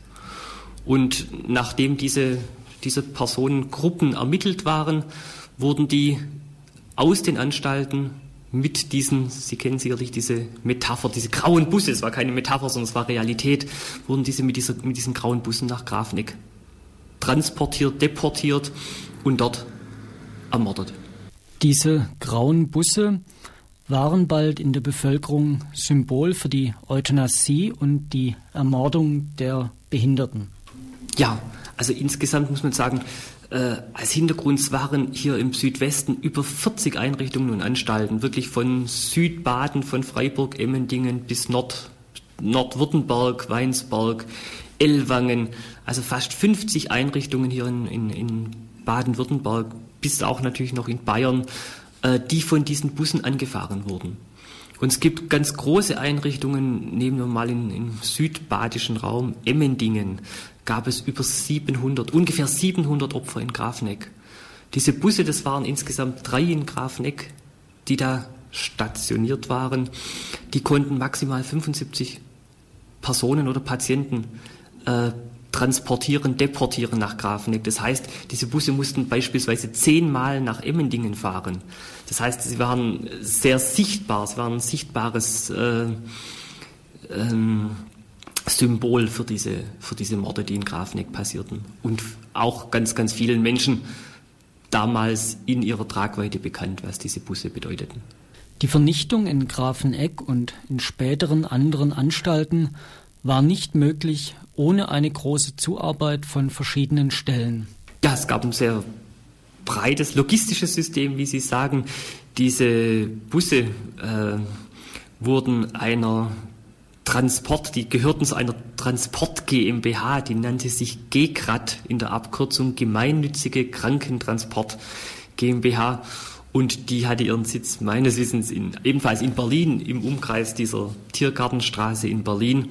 Und nachdem diese, diese Personengruppen ermittelt waren, wurden die aus den Anstalten mit diesen, Sie kennen sicherlich diese Metapher, diese grauen Busse, es war keine Metapher, sondern es war Realität, wurden diese mit, dieser, mit diesen grauen Bussen nach Grafeneck transportiert, deportiert und dort ermordet. Diese grauen Busse waren bald in der Bevölkerung Symbol für die Euthanasie und die Ermordung der Behinderten. Ja, also insgesamt muss man sagen, äh, als Hintergrund waren hier im Südwesten über 40 Einrichtungen und Anstalten, wirklich von Südbaden, von Freiburg, Emmendingen bis Nord, Nordwürttemberg, Weinsberg, Ellwangen, also fast 50 Einrichtungen hier in, in, in Baden-Württemberg, bis auch natürlich noch in Bayern, äh, die von diesen Bussen angefahren wurden. Und es gibt ganz große Einrichtungen, nehmen wir mal in, im südbadischen Raum, Emmendingen, gab es über 700, ungefähr 700 Opfer in Grafeneck. Diese Busse, das waren insgesamt drei in Grafeneck, die da stationiert waren, die konnten maximal 75 Personen oder Patienten äh, transportieren, deportieren nach Grafenegg. Das heißt, diese Busse mussten beispielsweise zehnmal nach Emmendingen fahren. Das heißt, sie waren sehr sichtbar, sie waren ein sichtbares äh, ähm, Symbol für diese, für diese Morde, die in Grafenegg passierten. Und auch ganz, ganz vielen Menschen damals in ihrer Tragweite bekannt, was diese Busse bedeuteten. Die Vernichtung in Grafenegg und in späteren anderen Anstalten war nicht möglich ohne eine große Zuarbeit von verschiedenen Stellen. Ja, es gab ein sehr breites logistisches System, wie Sie sagen. Diese Busse äh, wurden einer Transport, die gehörten zu einer Transport GmbH, die nannte sich GKRAT in der Abkürzung Gemeinnützige Krankentransport GmbH. Und die hatte ihren Sitz meines Wissens in, ebenfalls in Berlin, im Umkreis dieser Tiergartenstraße in Berlin.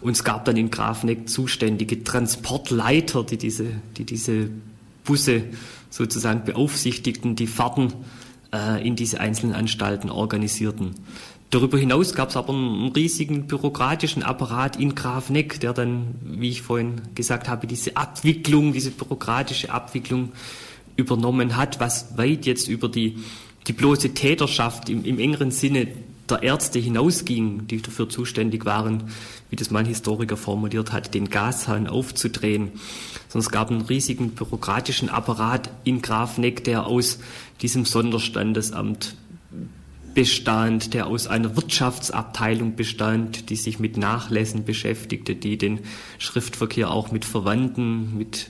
Und es gab dann in Grafneck zuständige Transportleiter, die diese, die diese Busse sozusagen beaufsichtigten, die Fahrten äh, in diese einzelnen Anstalten organisierten. Darüber hinaus gab es aber einen riesigen bürokratischen Apparat in Grafneck, der dann, wie ich vorhin gesagt habe, diese Abwicklung, diese bürokratische Abwicklung übernommen hat, was weit jetzt über die, die bloße Täterschaft im, im engeren Sinne der Ärzte hinausging, die dafür zuständig waren, wie das mein Historiker formuliert hat, den Gashahn aufzudrehen. Sondern es gab einen riesigen bürokratischen Apparat in Grafneck, der aus diesem Sonderstandesamt bestand, der aus einer Wirtschaftsabteilung bestand, die sich mit Nachlässen beschäftigte, die den Schriftverkehr auch mit Verwandten, mit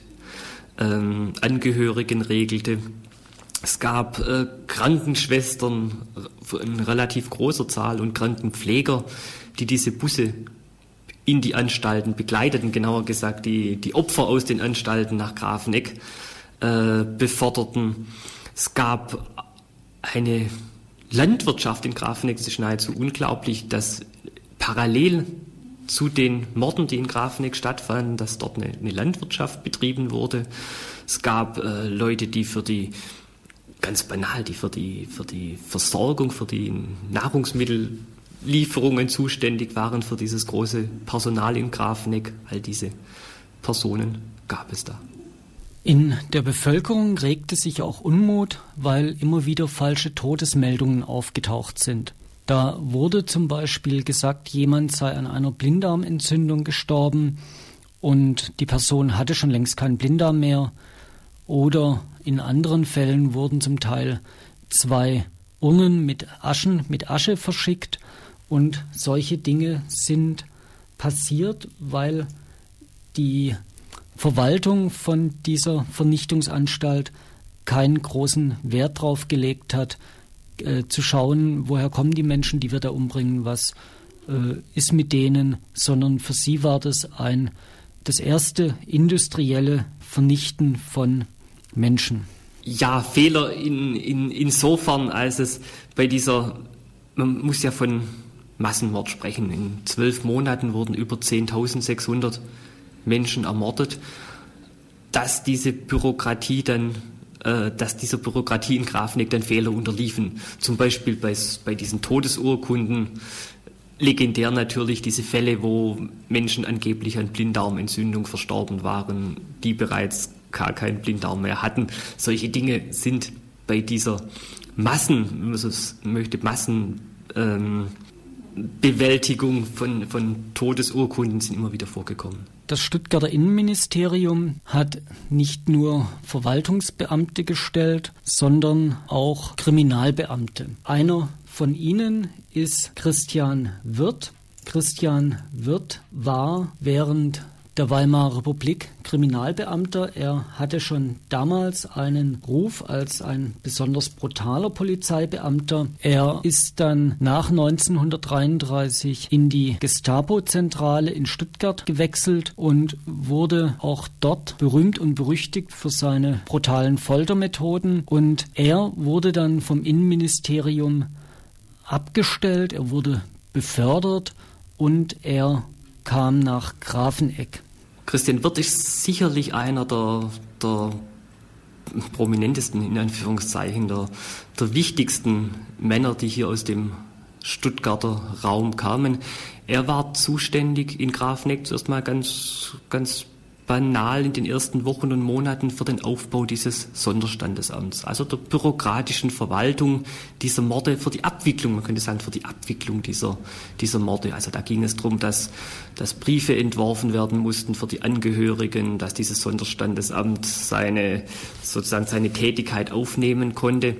ähm, Angehörigen regelte. Es gab äh, Krankenschwestern in relativ großer Zahl und Krankenpfleger, die diese Busse in die Anstalten begleiteten, genauer gesagt die, die Opfer aus den Anstalten nach Grafenegg äh, beförderten. Es gab eine Landwirtschaft in Grafenegg, es ist nahezu unglaublich, dass parallel zu den Morden, die in Grafenegg stattfanden, dass dort eine, eine Landwirtschaft betrieben wurde. Es gab äh, Leute, die für die ganz banal, die für die für die Versorgung, für die Nahrungsmittellieferungen zuständig waren, für dieses große Personal in Grafenegg. All diese Personen gab es da. In der Bevölkerung regte sich auch Unmut, weil immer wieder falsche Todesmeldungen aufgetaucht sind. Da wurde zum Beispiel gesagt, jemand sei an einer Blinddarmentzündung gestorben und die Person hatte schon längst keinen Blinddarm mehr. Oder in anderen Fällen wurden zum Teil zwei Urnen mit Aschen, mit Asche verschickt und solche Dinge sind passiert, weil die Verwaltung von dieser Vernichtungsanstalt keinen großen Wert drauf gelegt hat, äh, zu schauen, woher kommen die Menschen, die wir da umbringen, was äh, ist mit denen, sondern für sie war das ein das erste industrielle Vernichten von Menschen. Ja, Fehler in, in, insofern, als es bei dieser, man muss ja von Massenmord sprechen. In zwölf Monaten wurden über 10.600 Menschen ermordet, dass diese Bürokratie dann äh, dass dieser Bürokratie in Grafenegg dann Fehler unterliefen. Zum Beispiel bei, bei diesen Todesurkunden, legendär natürlich diese Fälle, wo Menschen angeblich an Blinddarmentzündung verstorben waren, die bereits gar keinen Blinddarm mehr hatten. Solche Dinge sind bei dieser Massen, wenn man so möchte, Massenbewältigung ähm, von, von Todesurkunden sind immer wieder vorgekommen. Das Stuttgarter Innenministerium hat nicht nur Verwaltungsbeamte gestellt, sondern auch Kriminalbeamte. Einer von ihnen ist Christian Wirth. Christian Wirth war während der Weimarer Republik Kriminalbeamter. Er hatte schon damals einen Ruf als ein besonders brutaler Polizeibeamter. Er ist dann nach 1933 in die Gestapo-Zentrale in Stuttgart gewechselt und wurde auch dort berühmt und berüchtigt für seine brutalen Foltermethoden. Und er wurde dann vom Innenministerium abgestellt, er wurde befördert und er kam nach Grafenegg. Christian Wirth ist sicherlich einer der, der prominentesten, in Anführungszeichen, der, der wichtigsten Männer, die hier aus dem Stuttgarter Raum kamen. Er war zuständig in Grafneck zuerst mal ganz, ganz banal in den ersten Wochen und Monaten für den Aufbau dieses Sonderstandesamts, also der bürokratischen Verwaltung dieser Morde, für die Abwicklung, man könnte sagen, für die Abwicklung dieser, dieser Morde. Also da ging es darum, dass, dass Briefe entworfen werden mussten für die Angehörigen, dass dieses Sonderstandesamt seine, sozusagen seine Tätigkeit aufnehmen konnte.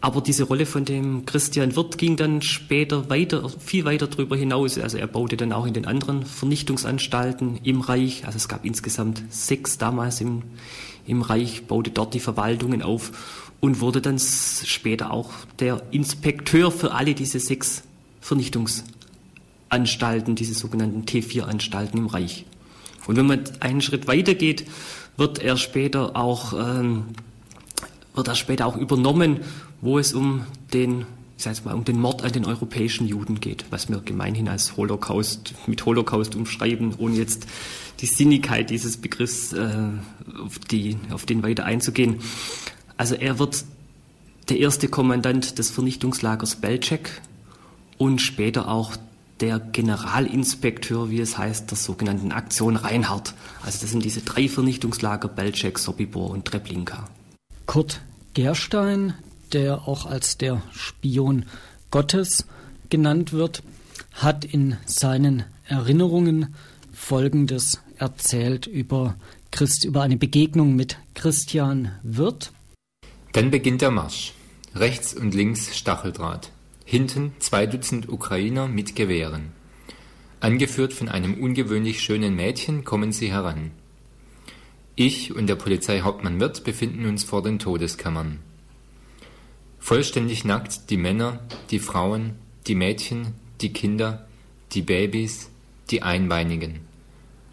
Aber diese Rolle von dem Christian Wirth ging dann später weiter, viel weiter darüber hinaus. Also er baute dann auch in den anderen Vernichtungsanstalten im Reich, also es gab insgesamt sechs damals im, im Reich, baute dort die Verwaltungen auf und wurde dann später auch der Inspekteur für alle diese sechs Vernichtungsanstalten, diese sogenannten T4-Anstalten im Reich. Und wenn man einen Schritt weiter geht, wird er später auch, ähm, wird er später auch übernommen wo es um den, ich sage mal, um den Mord an den europäischen Juden geht, was wir gemeinhin als Holocaust, mit Holocaust umschreiben, ohne jetzt die Sinnigkeit dieses Begriffs äh, auf, die, auf den weiter einzugehen. Also er wird der erste Kommandant des Vernichtungslagers Belzec und später auch der Generalinspekteur, wie es heißt, der sogenannten Aktion Reinhardt. Also das sind diese drei Vernichtungslager Belzec, Sobibor und Treblinka. Kurt Gerstein, der auch als der Spion Gottes genannt wird, hat in seinen Erinnerungen Folgendes erzählt über Christ, über eine Begegnung mit Christian Wirth. Dann beginnt der Marsch. Rechts und links Stacheldraht. Hinten zwei Dutzend Ukrainer mit Gewehren. Angeführt von einem ungewöhnlich schönen Mädchen kommen sie heran. Ich und der Polizeihauptmann Wirth befinden uns vor den Todeskammern. Vollständig nackt die Männer, die Frauen, die Mädchen, die Kinder, die Babys, die Einbeinigen.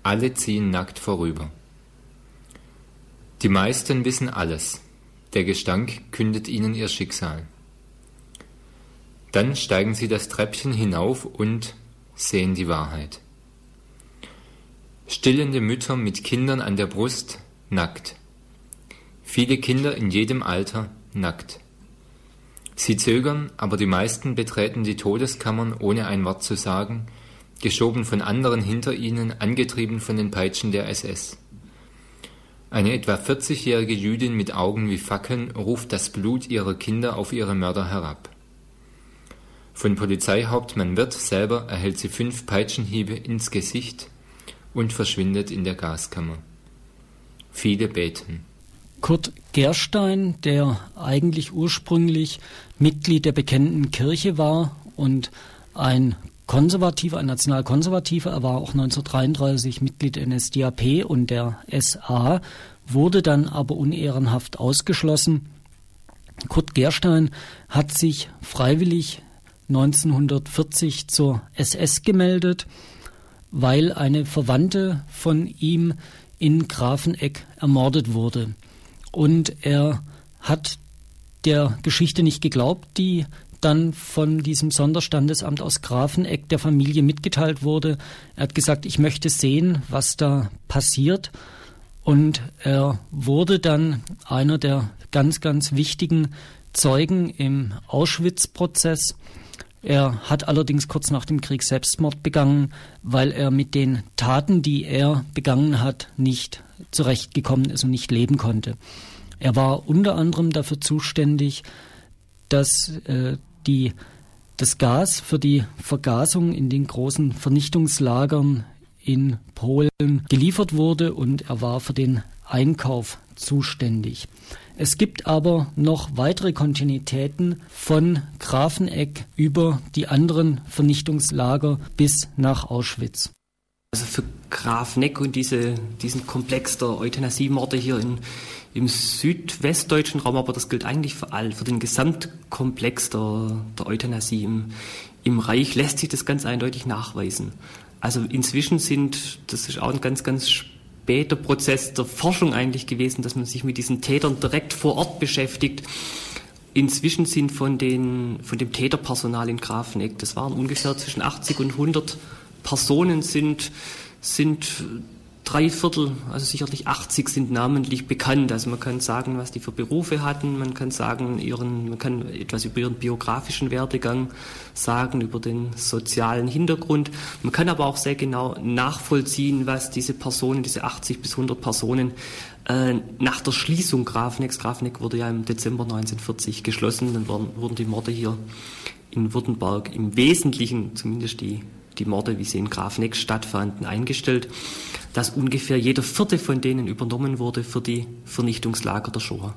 Alle ziehen nackt vorüber. Die meisten wissen alles. Der Gestank kündet ihnen ihr Schicksal. Dann steigen sie das Treppchen hinauf und sehen die Wahrheit. Stillende Mütter mit Kindern an der Brust, nackt. Viele Kinder in jedem Alter, nackt. Sie zögern, aber die meisten betreten die Todeskammern, ohne ein Wort zu sagen, geschoben von anderen hinter ihnen, angetrieben von den Peitschen der SS. Eine etwa 40-jährige Jüdin mit Augen wie Fackeln ruft das Blut ihrer Kinder auf ihre Mörder herab. Von Polizeihauptmann Wirth selber erhält sie fünf Peitschenhiebe ins Gesicht und verschwindet in der Gaskammer. Viele beten. Kurt Gerstein, der eigentlich ursprünglich Mitglied der bekennenden Kirche war und ein Konservativer, ein Nationalkonservativer, er war auch 1933 Mitglied der NSDAP und der SA, wurde dann aber unehrenhaft ausgeschlossen. Kurt Gerstein hat sich freiwillig 1940 zur SS gemeldet, weil eine Verwandte von ihm in Grafeneck ermordet wurde. Und er hat der Geschichte nicht geglaubt, die dann von diesem Sonderstandesamt aus Grafeneck der Familie mitgeteilt wurde. Er hat gesagt, ich möchte sehen, was da passiert. Und er wurde dann einer der ganz, ganz wichtigen Zeugen im Auschwitz-Prozess. Er hat allerdings kurz nach dem Krieg Selbstmord begangen, weil er mit den Taten, die er begangen hat, nicht zurechtgekommen ist und nicht leben konnte. Er war unter anderem dafür zuständig, dass äh, die, das Gas für die Vergasung in den großen Vernichtungslagern in Polen geliefert wurde und er war für den Einkauf zuständig. Es gibt aber noch weitere Kontinuitäten von Grafeneck über die anderen Vernichtungslager bis nach Auschwitz. Also für Grafeneck und diese, diesen Komplex der Euthanasiemorde hier in, im südwestdeutschen Raum, aber das gilt eigentlich für all, für den Gesamtkomplex der, der Euthanasie im, im Reich lässt sich das ganz eindeutig nachweisen. Also inzwischen sind, das ist auch ein ganz, ganz später Prozess der Forschung eigentlich gewesen, dass man sich mit diesen Tätern direkt vor Ort beschäftigt. Inzwischen sind von, den, von dem Täterpersonal in Grafeneck, das waren ungefähr zwischen 80 und 100 Personen sind, sind drei Viertel, also sicherlich 80 sind namentlich bekannt. Also man kann sagen, was die für Berufe hatten, man kann sagen, ihren, man kann etwas über ihren biografischen Werdegang sagen, über den sozialen Hintergrund. Man kann aber auch sehr genau nachvollziehen, was diese Personen, diese 80 bis 100 Personen äh, nach der Schließung Grafenecks, Grafeneck wurde ja im Dezember 1940 geschlossen, dann wurden die Morde hier in Württemberg im Wesentlichen, zumindest die die Morde, wie sie in Grafneck stattfanden, eingestellt, dass ungefähr jeder vierte von denen übernommen wurde für die Vernichtungslager der Shoah.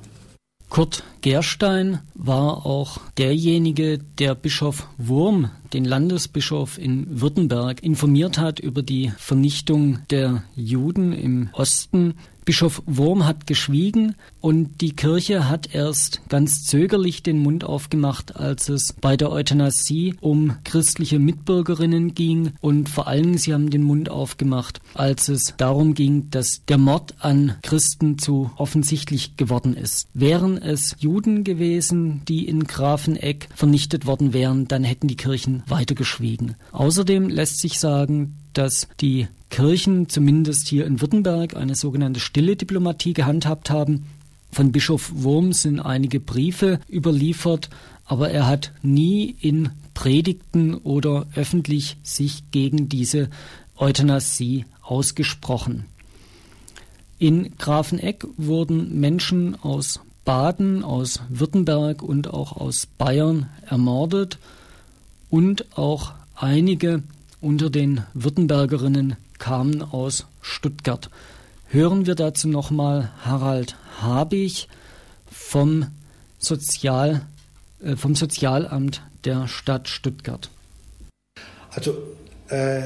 Kurt Gerstein war auch derjenige, der Bischof Wurm, den Landesbischof in Württemberg, informiert hat über die Vernichtung der Juden im Osten. Bischof Wurm hat geschwiegen und die Kirche hat erst ganz zögerlich den Mund aufgemacht, als es bei der Euthanasie um christliche Mitbürgerinnen ging und vor allem sie haben den Mund aufgemacht, als es darum ging, dass der Mord an Christen zu offensichtlich geworden ist. Wären es Juden gewesen, die in Grafeneck vernichtet worden wären, dann hätten die Kirchen weiter geschwiegen. Außerdem lässt sich sagen, dass die Kirchen zumindest hier in Württemberg eine sogenannte stille Diplomatie gehandhabt haben. Von Bischof Wurm sind einige Briefe überliefert, aber er hat nie in Predigten oder öffentlich sich gegen diese Euthanasie ausgesprochen. In Grafeneck wurden Menschen aus Baden, aus Württemberg und auch aus Bayern ermordet und auch einige unter den Württembergerinnen kamen aus Stuttgart. Hören wir dazu nochmal Harald Habich vom, Sozial, äh, vom Sozialamt der Stadt Stuttgart. Also äh,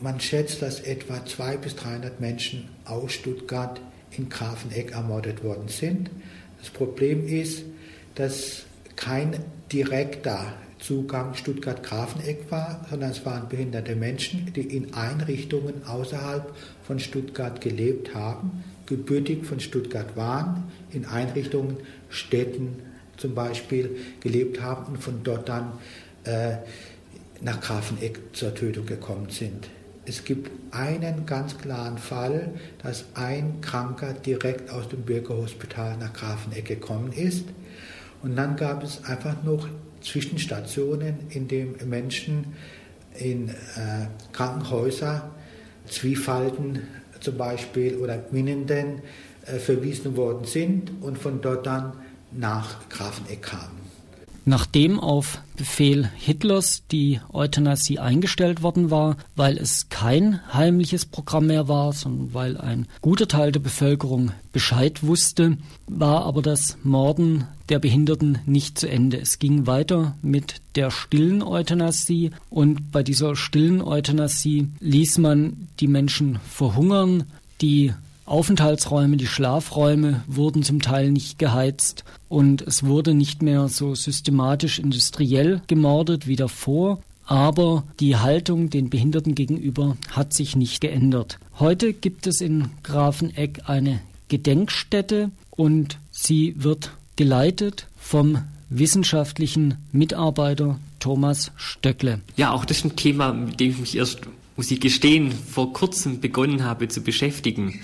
man schätzt, dass etwa 200 bis 300 Menschen aus Stuttgart in Grafeneck ermordet worden sind. Das Problem ist, dass kein direkter Zugang Stuttgart-Grafeneck war, sondern es waren behinderte Menschen, die in Einrichtungen außerhalb von Stuttgart gelebt haben, gebürtig von Stuttgart waren, in Einrichtungen, Städten zum Beispiel gelebt haben und von dort dann äh, nach Grafeneck zur Tötung gekommen sind. Es gibt einen ganz klaren Fall, dass ein Kranker direkt aus dem Bürgerhospital nach Grafeneck gekommen ist. Und dann gab es einfach noch Zwischenstationen, in denen Menschen in äh, Krankenhäuser, Zwiefalten zum Beispiel oder Minnenden äh, verwiesen worden sind und von dort dann nach Grafeneck kamen. Nachdem auf Befehl Hitlers die Euthanasie eingestellt worden war, weil es kein heimliches Programm mehr war, sondern weil ein guter Teil der Bevölkerung Bescheid wusste, war aber das Morden der Behinderten nicht zu Ende. Es ging weiter mit der stillen Euthanasie und bei dieser stillen Euthanasie ließ man die Menschen verhungern, die Aufenthaltsräume, die Schlafräume wurden zum Teil nicht geheizt und es wurde nicht mehr so systematisch industriell gemordet wie davor, aber die Haltung den Behinderten gegenüber hat sich nicht geändert. Heute gibt es in Grafeneck eine Gedenkstätte und sie wird geleitet vom wissenschaftlichen Mitarbeiter Thomas Stöckle. Ja, auch das ist ein Thema, mit dem ich mich erst muss ich gestehen, vor kurzem begonnen habe zu beschäftigen.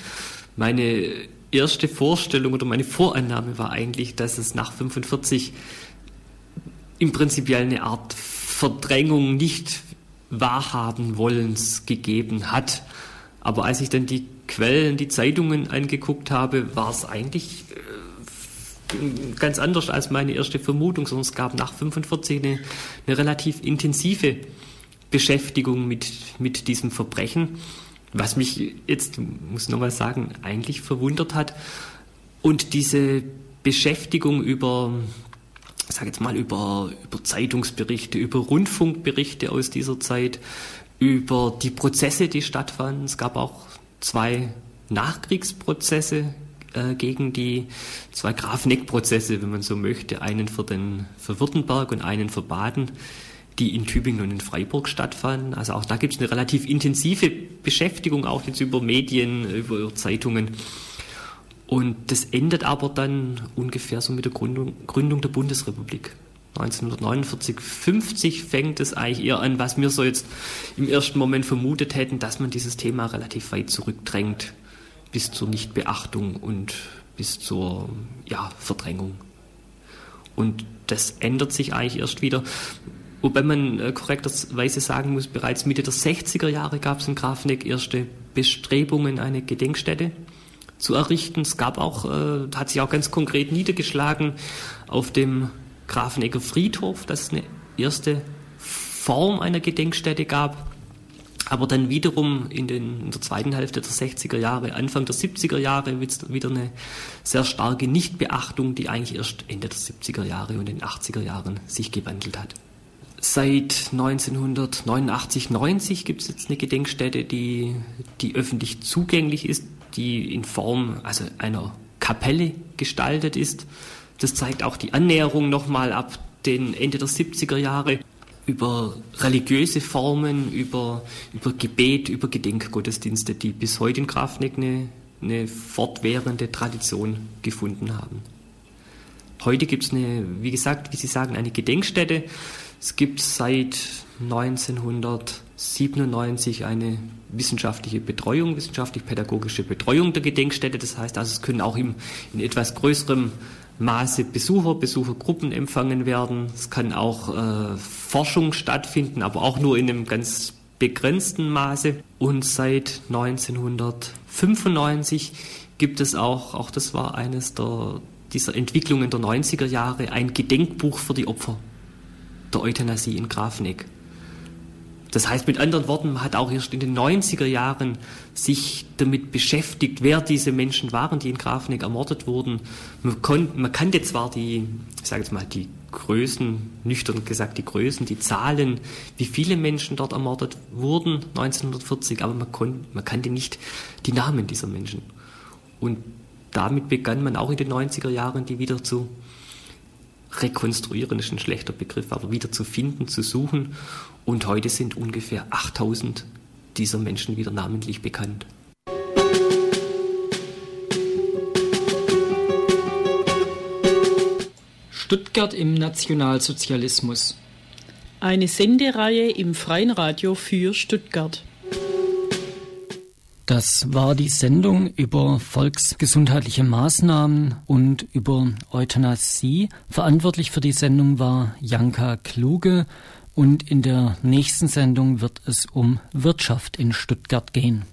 Meine erste Vorstellung oder meine Vorannahme war eigentlich, dass es nach 45 im Prinzip eine Art Verdrängung nicht wahrhaben wollens gegeben hat. Aber als ich dann die Quellen, die Zeitungen angeguckt habe, war es eigentlich äh, ganz anders als meine erste Vermutung, sondern es gab nach 45 eine, eine relativ intensive Beschäftigung mit, mit diesem Verbrechen, was mich jetzt, muss nochmal sagen, eigentlich verwundert hat. Und diese Beschäftigung über, sag jetzt mal, über, über Zeitungsberichte, über Rundfunkberichte aus dieser Zeit, über die Prozesse, die stattfanden. Es gab auch zwei Nachkriegsprozesse äh, gegen die zwei Grafneck-Prozesse, wenn man so möchte, einen für den für Württemberg und einen für Baden die in Tübingen und in Freiburg stattfanden. Also auch da gibt es eine relativ intensive Beschäftigung, auch jetzt über Medien, über Zeitungen. Und das endet aber dann ungefähr so mit der Gründung, Gründung der Bundesrepublik 1949, 50 fängt es eigentlich eher an, was wir so jetzt im ersten Moment vermutet hätten, dass man dieses Thema relativ weit zurückdrängt bis zur Nichtbeachtung und bis zur ja, Verdrängung. Und das ändert sich eigentlich erst wieder. Wobei man äh, korrekterweise sagen muss, bereits Mitte der 60er Jahre gab es in Grafenegg erste Bestrebungen, eine Gedenkstätte zu errichten. Es gab auch, äh, hat sich auch ganz konkret niedergeschlagen auf dem Grafenegger Friedhof, dass es eine erste Form einer Gedenkstätte gab. Aber dann wiederum in, den, in der zweiten Hälfte der 60er Jahre, Anfang der 70er Jahre wieder eine sehr starke Nichtbeachtung, die eigentlich erst Ende der 70er Jahre und in den 80er Jahren sich gewandelt hat. Seit 1989, 90 gibt es jetzt eine Gedenkstätte, die, die öffentlich zugänglich ist, die in Form also einer Kapelle gestaltet ist. Das zeigt auch die Annäherung nochmal ab den Ende der 70er Jahre über religiöse Formen, über, über Gebet, über Gedenkgottesdienste, die bis heute in Grafneck eine, eine fortwährende Tradition gefunden haben. Heute gibt es eine, wie gesagt, wie Sie sagen, eine Gedenkstätte. Es gibt seit 1997 eine wissenschaftliche Betreuung, wissenschaftlich-pädagogische Betreuung der Gedenkstätte. Das heißt also, es können auch im, in etwas größerem Maße Besucher, Besuchergruppen empfangen werden. Es kann auch äh, Forschung stattfinden, aber auch nur in einem ganz begrenzten Maße. Und seit 1995 gibt es auch, auch das war eines der, dieser Entwicklungen der 90er Jahre, ein Gedenkbuch für die Opfer der Euthanasie in Grafenegg. Das heißt mit anderen Worten, man hat auch erst in den 90er Jahren sich damit beschäftigt, wer diese Menschen waren, die in Grafenegg ermordet wurden. Man, kon, man kannte zwar die, ich sage jetzt mal, die Größen, nüchtern gesagt die Größen, die Zahlen, wie viele Menschen dort ermordet wurden 1940, aber man, kon, man kannte nicht die Namen dieser Menschen. Und damit begann man auch in den 90er Jahren, die wieder zu rekonstruieren, ist ein schlechter Begriff, aber wieder zu finden, zu suchen und heute sind ungefähr 8000 dieser Menschen wieder namentlich bekannt. Stuttgart im Nationalsozialismus. Eine Sendereihe im Freien Radio für Stuttgart. Das war die Sendung über volksgesundheitliche Maßnahmen und über Euthanasie. Verantwortlich für die Sendung war Janka Kluge und in der nächsten Sendung wird es um Wirtschaft in Stuttgart gehen.